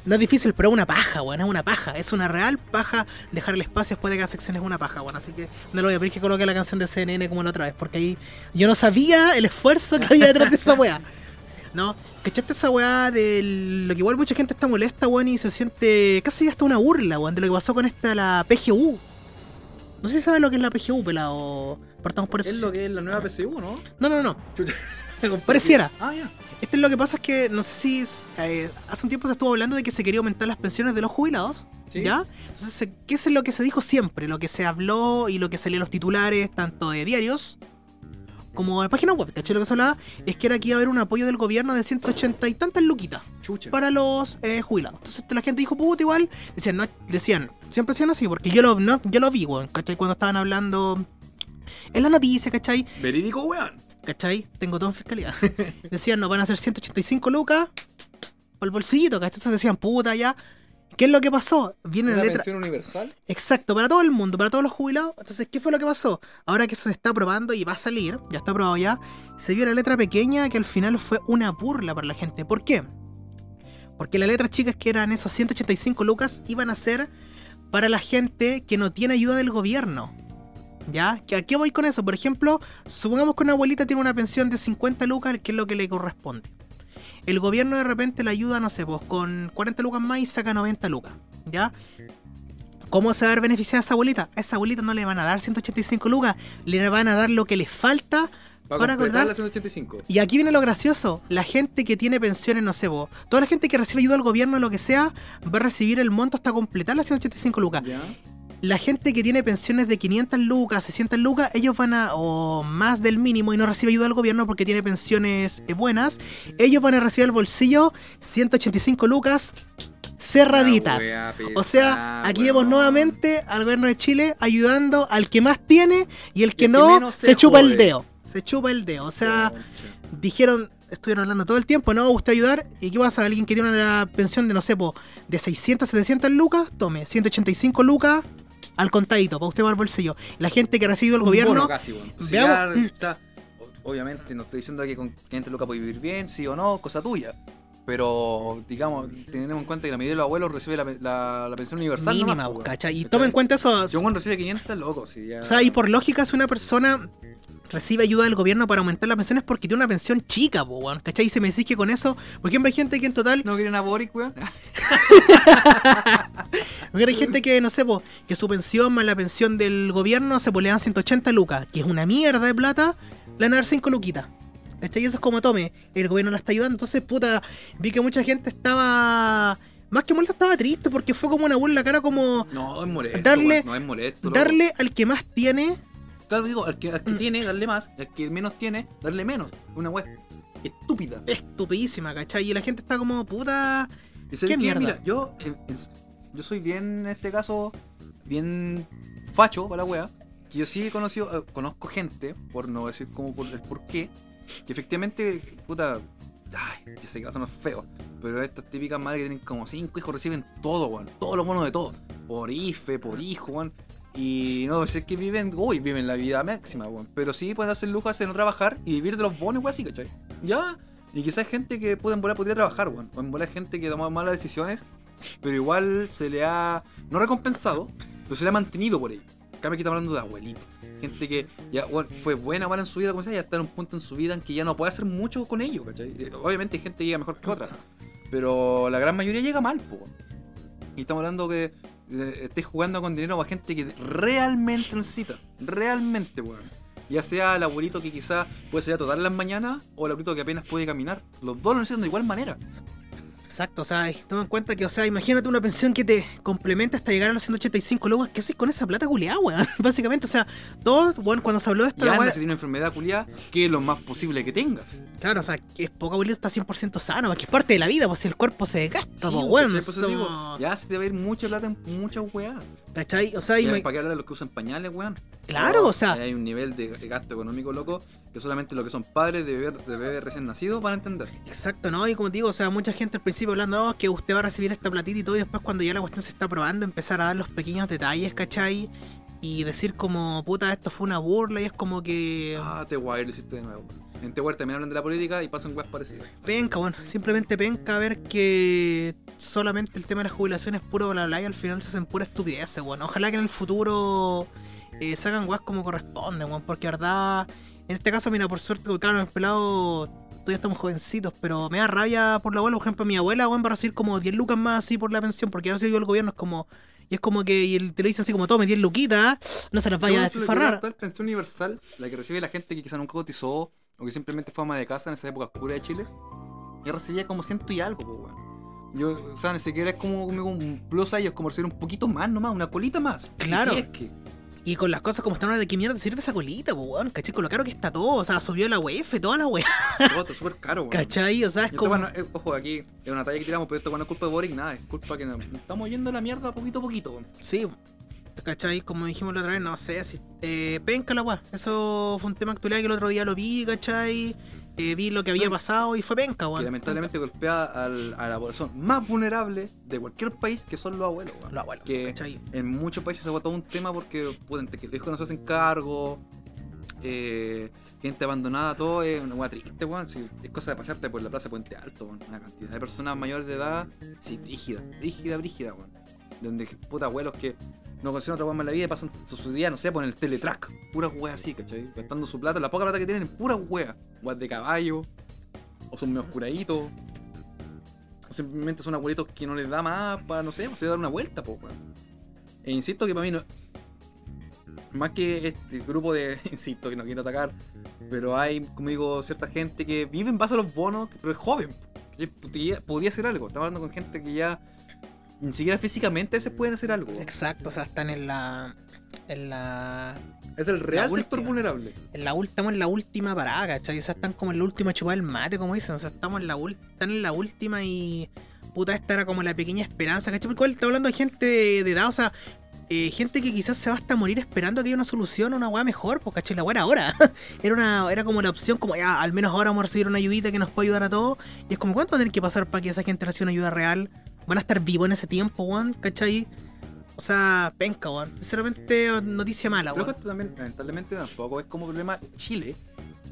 No es difícil, pero es una paja, weón. Es una paja. Es una real paja dejar el espacio después de cada sección. Es una paja, weón. Así que no lo voy a pedir que coloque la canción de CNN como la otra vez. Porque ahí yo no sabía el esfuerzo que había detrás de esa weá. ¿No? ¿Cachaste esa weá de lo que igual mucha gente está molesta, weón? Y se siente casi hasta una burla, weón, de lo que pasó con esta, la PGU. No sé si sabes lo que es la PGU, pelado. Partamos por eso. Es lo que es la nueva PSU, ¿no? No, no, no. Pareciera. Ah, ya. Este es lo que pasa es que, no sé si es, eh, hace un tiempo se estuvo hablando de que se quería aumentar las pensiones de los jubilados. Sí. ¿Ya? Entonces, ¿qué es lo que se dijo siempre? Lo que se habló y lo que se lee en los titulares, tanto de diarios como de páginas web, ¿cachai? Lo que se hablaba es que era que iba a haber un apoyo del gobierno de 180 y tantas luquitas Chucha. para los eh, jubilados. Entonces la gente dijo, puta, igual. Decían, no, decían, siempre decían así, porque yo lo, no, yo lo vi, weón, ¿cachai? Cuando estaban hablando en la noticia, ¿cachai? Verídico, weón. ¿Cachai? Tengo todo en fiscalía. Decían, no, van a ser 185 lucas por el bolsillito, ¿cachai? Entonces decían, puta, ya. ¿Qué es lo que pasó? Viene la ¿Una letra. pensión universal? Exacto, para todo el mundo, para todos los jubilados. Entonces, ¿qué fue lo que pasó? Ahora que eso se está aprobando y va a salir, ya está aprobado ya, se vio la letra pequeña que al final fue una burla para la gente. ¿Por qué? Porque las letras chicas que eran esos 185 lucas iban a ser para la gente que no tiene ayuda del gobierno. ¿Ya? ¿Que ¿A qué voy con eso? Por ejemplo, supongamos que una abuelita tiene una pensión de 50 lucas, que es lo que le corresponde. El gobierno de repente le ayuda, no sé, pues con 40 lucas más y saca 90 lucas. ¿Ya? ¿Cómo se va a ver beneficiada esa abuelita? A esa abuelita no le van a dar 185 lucas, le van a dar lo que le falta Para completar acordar. la 185. Y aquí viene lo gracioso, la gente que tiene pensiones, no sé vos, toda la gente que recibe ayuda del gobierno, lo que sea, va a recibir el monto hasta completar las 185 lucas. Ya. La gente que tiene pensiones de 500 lucas, 600 lucas, ellos van a, o más del mínimo y no recibe ayuda del gobierno porque tiene pensiones eh, buenas, ellos van a recibir al bolsillo 185 lucas cerraditas. O sea, aquí vemos nuevamente al gobierno de Chile ayudando al que más tiene y el que el que no se, se chupa el dedo. Se chupa el dedo. O sea, Concha. dijeron, estuvieron hablando todo el tiempo, no, gusta ayudar. ¿Y qué pasa? Alguien que tiene una pensión de, no sé, po, de 600, 700 lucas, tome 185 lucas al contadito, para usted va al bolsillo. La gente que ha recibido el Un gobierno, bono casi. Si veamos- ya- o sea, o- obviamente no estoy diciendo que con 500 lucas puede vivir bien, sí o no, cosa tuya. Pero, digamos, tenemos en cuenta que la mayoría de los abuelos recibe la, la- la pensión universal. mínima, nomás, po. Y toma en cuenta eso. Si un weón recibe 500, loco, si ya... O sea, y por lógica, si una persona recibe ayuda del gobierno para aumentar la pensión es porque tiene una pensión chica, po, weón. ¿Cachai? Y se me decís que con eso, por ejemplo, hay gente que en total ¿No quieren a Boric, weón? Porque hay gente que, no sé, po, que su pensión más la pensión del gobierno se pues, le dan 180 lucas, que es una mierda de plata, le van a dar 5 luquitas. ¿Cachai? Y eso es como tome, el gobierno la está ayudando. Entonces, puta, vi que mucha gente estaba. Más que molesta, estaba triste porque fue como una burla cara como No, es molesto, Darle- no es molesto. loco. darle al que más tiene. Claro, digo, al que, al que tiene, darle más, al que menos tiene, darle menos. Una weá estúpida. Estupidísima, ¿cachai? Y la gente está como, puta. ¿Y sabes ¿Qué mierda? Mira, yo, eh, yo soy bien, en este caso, bien facho para la wea. Que yo sí he conocido, eh, conozco gente, por no decir como por el por qué, que efectivamente, puta, ay, yo sé que va a sonar feo, pero estas típicas madres que tienen como cinco hijos reciben todo, weón, todo lo bueno de todo, por IFE, por hijo, weón. Y no decir que viven, uy, viven la vida máxima, weón. Pero sí pueden hacer lujo de no trabajar y vivir de los bonos, weón, así, ¿cachai? Ya. Y quizás hay gente que puede en volar podría trabajar, weón. O en volar gente que toma malas decisiones, pero igual se le ha, no recompensado, pero se le ha mantenido por ello. Acá me estamos hablando de abuelitos. Gente que ya fue buena mala en su vida, como sea, ya está en un punto en su vida en que ya no puede hacer mucho con ello, ¿cachai? Eh, Obviamente hay gente que llega mejor que otra, pero la gran mayoría llega mal, po. Y estamos hablando que eh, estés jugando con dinero a gente que realmente necesita. Realmente, weón. Ya sea el abuelito que quizás puede salir a todas las mañanas o el abuelito que apenas puede caminar. Los dos lo necesitan de igual manera. Exacto, o sea, toma en cuenta que, o sea, imagínate una pensión que te complementa hasta llegar a los 185 luego, ¿qué haces con esa plata culiada, weón? Básicamente, o sea, todo, bueno, cuando se habló de esta anda, weá- si tiene una enfermedad culiada, que es lo más posible que tengas. claro, o sea, que es poco abuelito está 100% sano, porque es parte de la vida, pues si el cuerpo se desgasta, Sí, pues, ¿cachai? weón, somos- ya se te va a ir mucha plata en muchas weas. ¿cachai? O sea, Y ¿Para qué hablar de los que usan pañales, weón? Claro, o sea- Hay un nivel de gasto económico, loco, que solamente los que son padres de bebé, de bebé recién nacido van a entender. Exacto, ¿no? Y como te digo, o sea, mucha gente al principio hablando, no, que usted va a recibir esta platita y todo, y después cuando ya la cuestión se está probando, empezar a dar los pequeños detalles, ¿cachai? Y decir como, puta, esto fue una burla, y es como que... Ah, te guay, lo hiciste de nuevo. En T-Wire también hablan de la política y pasan weas parecidas. Penca, bueno, simplemente penca ver que solamente el tema de las jubilaciones es puro bla bla y al final se hacen pura estupidez, bueno. Ojalá que en el futuro eh, sacan weas como corresponde, weón, porque verdad, en este caso, mira, por suerte, claro, el pelado todavía estamos jovencitos, pero me da rabia por la abuela, por ejemplo, mi abuela, weón, va a recibir como 10 lucas más así por la pensión, porque ahora yo el gobierno es como. Y es como que y el, te lo dicen así como tome 10 luquitas, no se las vaya a La despilfarrar. actual pensión universal, la que recibe la gente que quizá nunca cotizó o que simplemente fue ama de casa en esa época oscura de Chile, y recibía como ciento y algo, pues, weón. Yo, o sea, ni siquiera es como, como un plus a ellos, como recibir un poquito más nomás, una colita más. Claro. Y si es que. Y con las cosas como están ahora, ¿de qué mierda sirve esa colita, pues, weón? ¿Cachai? Con lo caro que está todo, o sea, subió la UEF, toda la weá, Todo está súper caro, weón. ¿cachai? O sea, es esto, como. bueno, eh, ojo, aquí es una talla que tiramos, pero esto bueno, no es culpa de Boric, nada, es culpa que nos estamos yendo a la mierda poquito a poquito. weón. Sí, ¿cachai? Como dijimos la otra vez, no sé, si, eh, penca la weá. Eso fue un tema actual que el otro día lo vi, ¿cachai? Eh, vi lo que había No, pasado y fue penca, weón. Que lamentablemente golpea al- a la población más vulnerable de cualquier país que son los abuelos. weón. Los abuelos, que ¿cachai? en muchos países se ha un tema porque pueden, que los hijos no se hacen cargo, eh, gente abandonada, todo es una weá triste, weón. Si es cosa de pasarte por la plaza Puente Alto, weón. Una cantidad de personas mayores de edad, sí, rígida, rígida, rígida, weón. Donde puta abuelos que no consiguen otra más en la vida y pasan su, día, no sé, por el teletrack. Puras weas así, ¿cachai? Gastando su plata, la poca plata que tienen en puras weas. Weas de caballo, o son medio curaditos. O simplemente son abuelitos que no les da más para, no sé, para dar una vuelta, po, weón. E insisto que para mí no. Más que este grupo de. Insisto que no quiero atacar. Pero hay, como digo, cierta gente que vive en base a los bonos, pero es joven. que Podía, podía algo. Estamos hablando con gente que ya. Ni siquiera físicamente veces pueden hacer algo. Exacto, o sea, están en la. En la. Es el real sector última. vulnerable. En la, estamos en la última parada, ¿cachai? O sea, están como en la última chupada del mate, como dicen. O sea, estamos en la están en la última y. Puta, esta era como la pequeña esperanza, ¿cachai? Porque igual está hablando de gente de, de edad, o sea. eh, gente que quizás se va hasta morir esperando que haya una solución, una weá mejor, pues cachai, la weá era ahora. era una, era como la opción, como ya, al menos ahora vamos a recibir una ayudita que nos puede ayudar a todos. Y es como, ¿cuánto va a tener que pasar para que esa gente reciba una ayuda real? ¿Van a estar vivos en ese tiempo, weón? ¿Cachai? O sea, penca, weón. Sinceramente, noticia mala, weón. esto también, lamentablemente, tampoco es como problema Chile.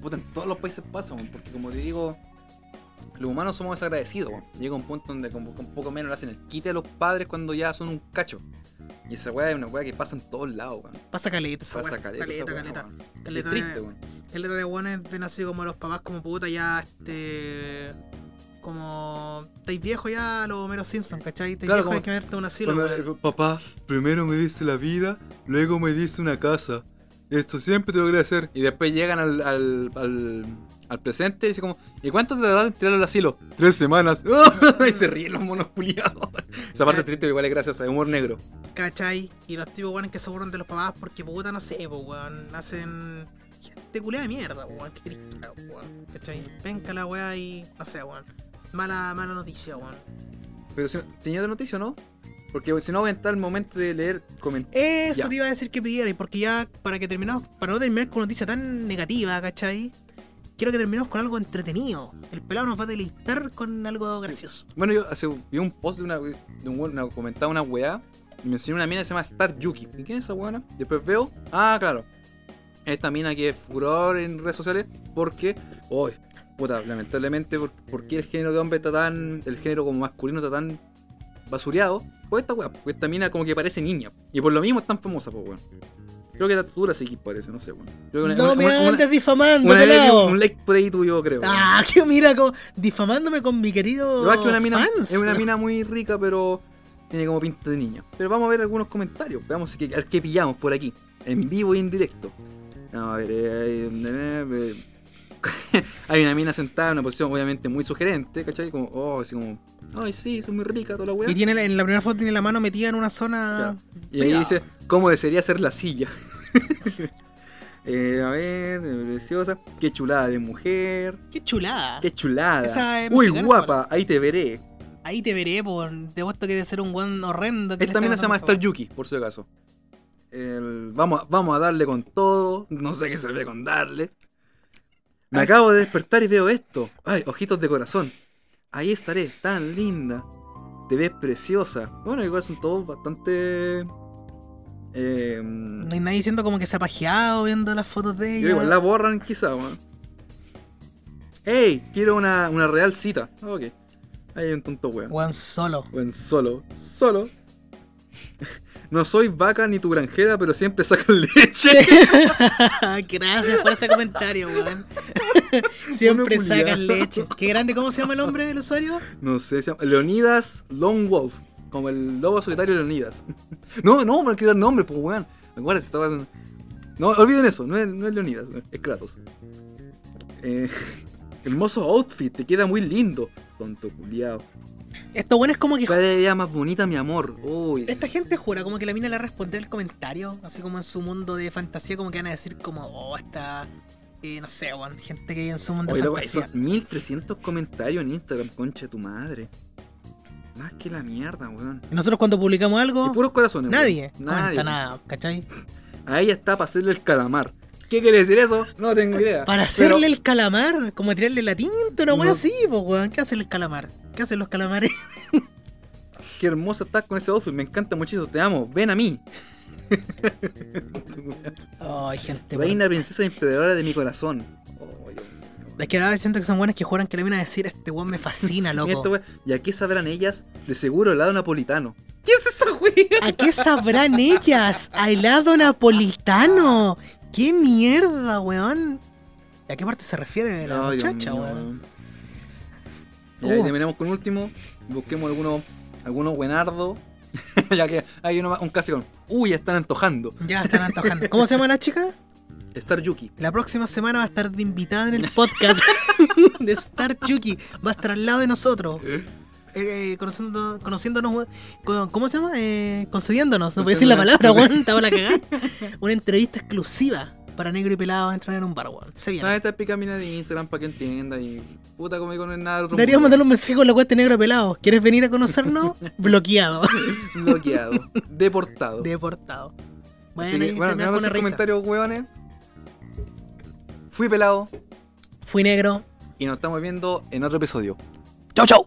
Puta, en todos los países pasa, weón, porque como te digo, los humanos somos desagradecidos. weón. Llega un punto donde con, con poco menos le hacen el quite a los padres cuando ya son un cacho. Y esa weá es una weá que pasa en todos lados, weón. Pasa caleta, esa Pasa weá. caleta, esa caleta, weá, caleta. Caleta es triste, de- weón. Caleta de weones ven así como los papás como puta ya, este... Como... Estáis viejos ya, los Homero Simpson, ¿cachai? Estáis Claro, viejos, hay como- que verte un asilo, weón. eh, papá, primero me diste la vida, luego me diste una casa. Esto siempre te lo quería hacer. Y después llegan al, al, al, al presente y dicen como, ¿y cuánto te da tirarlo al asilo? Tres semanas. y se ríen los monos culiados. Esa parte triste, igual es graciosa, es humor negro. ¿Cachai? Y los tipos weones que se burlan de los papás porque puta, no sé, weón, hacen gente culea de mierda, weón, qué triste, weón, ¿cachai? Venga la weá y no sé, weón. Mala, mala noticia, weón. Pero si, tenía otra noticia, ¿no? Porque si no voy a entrar el momento de leer comentarios. Eso Ya. te iba a decir que pidiera, y porque ya para que terminamos, para no terminar con noticia tan negativa, ¿cachai? Quiero que terminemos con algo entretenido. El pelado nos va a deleitar con algo gracioso. Bueno, yo hace, vi un post de una, de un una, comentaba una weá y me enseñó una mina que se llama Star Yuki. ¿Y quién es esa weona? Después veo, ah, claro. Esta mina que es furor en redes sociales porque, hoy, puta, lamentablemente, por, ¿por qué el género de hombre está tan, el género como masculino está tan basureado? Pues esta weá, pues esta mina como que parece niña. Y por lo mismo es tan famosa, pues weón. Creo que la dura sí parece, no sé, weón. Que una- no una- me una- andes difamando, una vi pelado. un like por ahí tuyo, creo. Ah, que mira, como difamándome con mi querido Igual que una mina, fans. es una mina muy rica, pero tiene como pinta de niña. Pero vamos a ver algunos comentarios. Veamos qué, qué pillamos por aquí. En vivo y en directo. Vamos a ver. eh, eh, eh, hay una mina sentada en una posición obviamente muy sugerente, ¿cachai? Como, oh, así como, ay, sí, soy muy rica, toda la weá. Y tiene la- en la primera foto tiene la mano metida en una zona. Y ahí dice, ¿cómo desearía ser la silla? Eh, a ver, eh, preciosa. Qué chulada de mujer. Qué chulada. Qué chulada. Esa es mexicana, guapa, ahí te veré. Ahí te veré, por. Te puesto que debe ser un guan horrendo. que Esta mina se llama Star Yuki, por si acaso. El- vamos, a- vamos a darle con todo. No sé qué se ve con darle. Me acabo de despertar y veo esto. Ay, ojitos de corazón. Ahí estaré, tan linda. Te ves preciosa. Bueno, igual son todos bastante. Eh, No hay nadie diciendo como que se ha pajeado viendo las fotos de ella. Yo igual la borran quizá, weón. ¡Ey! Quiero una, una real cita. Ok. Ahí hay un tonto weón. Guan solo. Weón, solo. Solo. No soy vaca ni tu granjera, pero siempre sacan leche. Gracias por ese comentario, weón. Siempre sacan leche. Qué grande, ¿cómo se llama el hombre del usuario? No sé, se llama Leonidas Lone Wolf. Como el lobo solitario de Leonidas. No, no, me quiero dar nombre, pues weón. Acuérdate, estaba. No, olviden eso, no es, no es Leonidas, es Kratos. Eh, hermoso outfit, te queda muy lindo. Tonto culiao. Esto bueno es como que Cada día más bonita, mi amor. Uy. esta gente jura como que la mina le va a responder el comentario, así como en su mundo de fantasía, como que van a decir como, oh, esta, eh, no sé, weón, gente que vive en su mundo Oye, de loco, hay fantasía. son 1300 comentarios en Instagram, concha de tu madre. Más que la mierda, weón. Y nosotros cuando publicamos Y algo, puros corazones, weón. nadie Nadie. comenta nada, ¿cachai? A ella está para hacerle el calamar. ¿Qué quiere decir eso? No tengo idea. Para Pero hacerle el calamar, como tirarle la tinta, una No. así, pues weón. ¿Qué hace el calamar? ¿Qué hacen los calamares? Qué hermosa estás con ese outfit. Me encanta muchísimo. Te amo. Ven a mí. Ay, gente. Reina, princesa y emperadora de mi corazón. Oh, Dios mío. Es que ahora siento que son buenas que juran que le vienen a decir este weón me fascina, loco. wea. ¿Y a qué sabrán ellas? De seguro helado napolitano. ¿Qué es esa wea? ¿A qué sabrán ellas? A helado napolitano. ¿Qué mierda, weón? ¿A qué parte se refiere la muchacha, mío, weón? Y Uh. terminamos con un último. Busquemos algunos algunos buenardos. ya que hay uno más- un clásico. Uy, ya están antojando. Ya están antojando. ¿Cómo se llama la chica? Star Yuki. La próxima semana va a estar de invitada en el podcast de Star Yuki. Va a estar al lado de nosotros. Eh, conociendo, conociéndonos, ¿cómo se llama? Eh, concediéndonos, no a decir la palabra, weón, estaba la cagada. Una entrevista exclusiva para negro y pelado a entrar en un bar, weón. Se No, viene. esta es picamina de Instagram para que entienda y puta como con nada del otro Deberíamos mandarle un mensaje con la cuenta negro y pelado. ¿Quieres venir a conocernos? Bloqueado. bloqueado, deportado. Deportado. Bueno, que, bueno, me los comentarios, hueones. Fui pelado Fui negro. y nos estamos viendo en otro episodio. Chau, chau.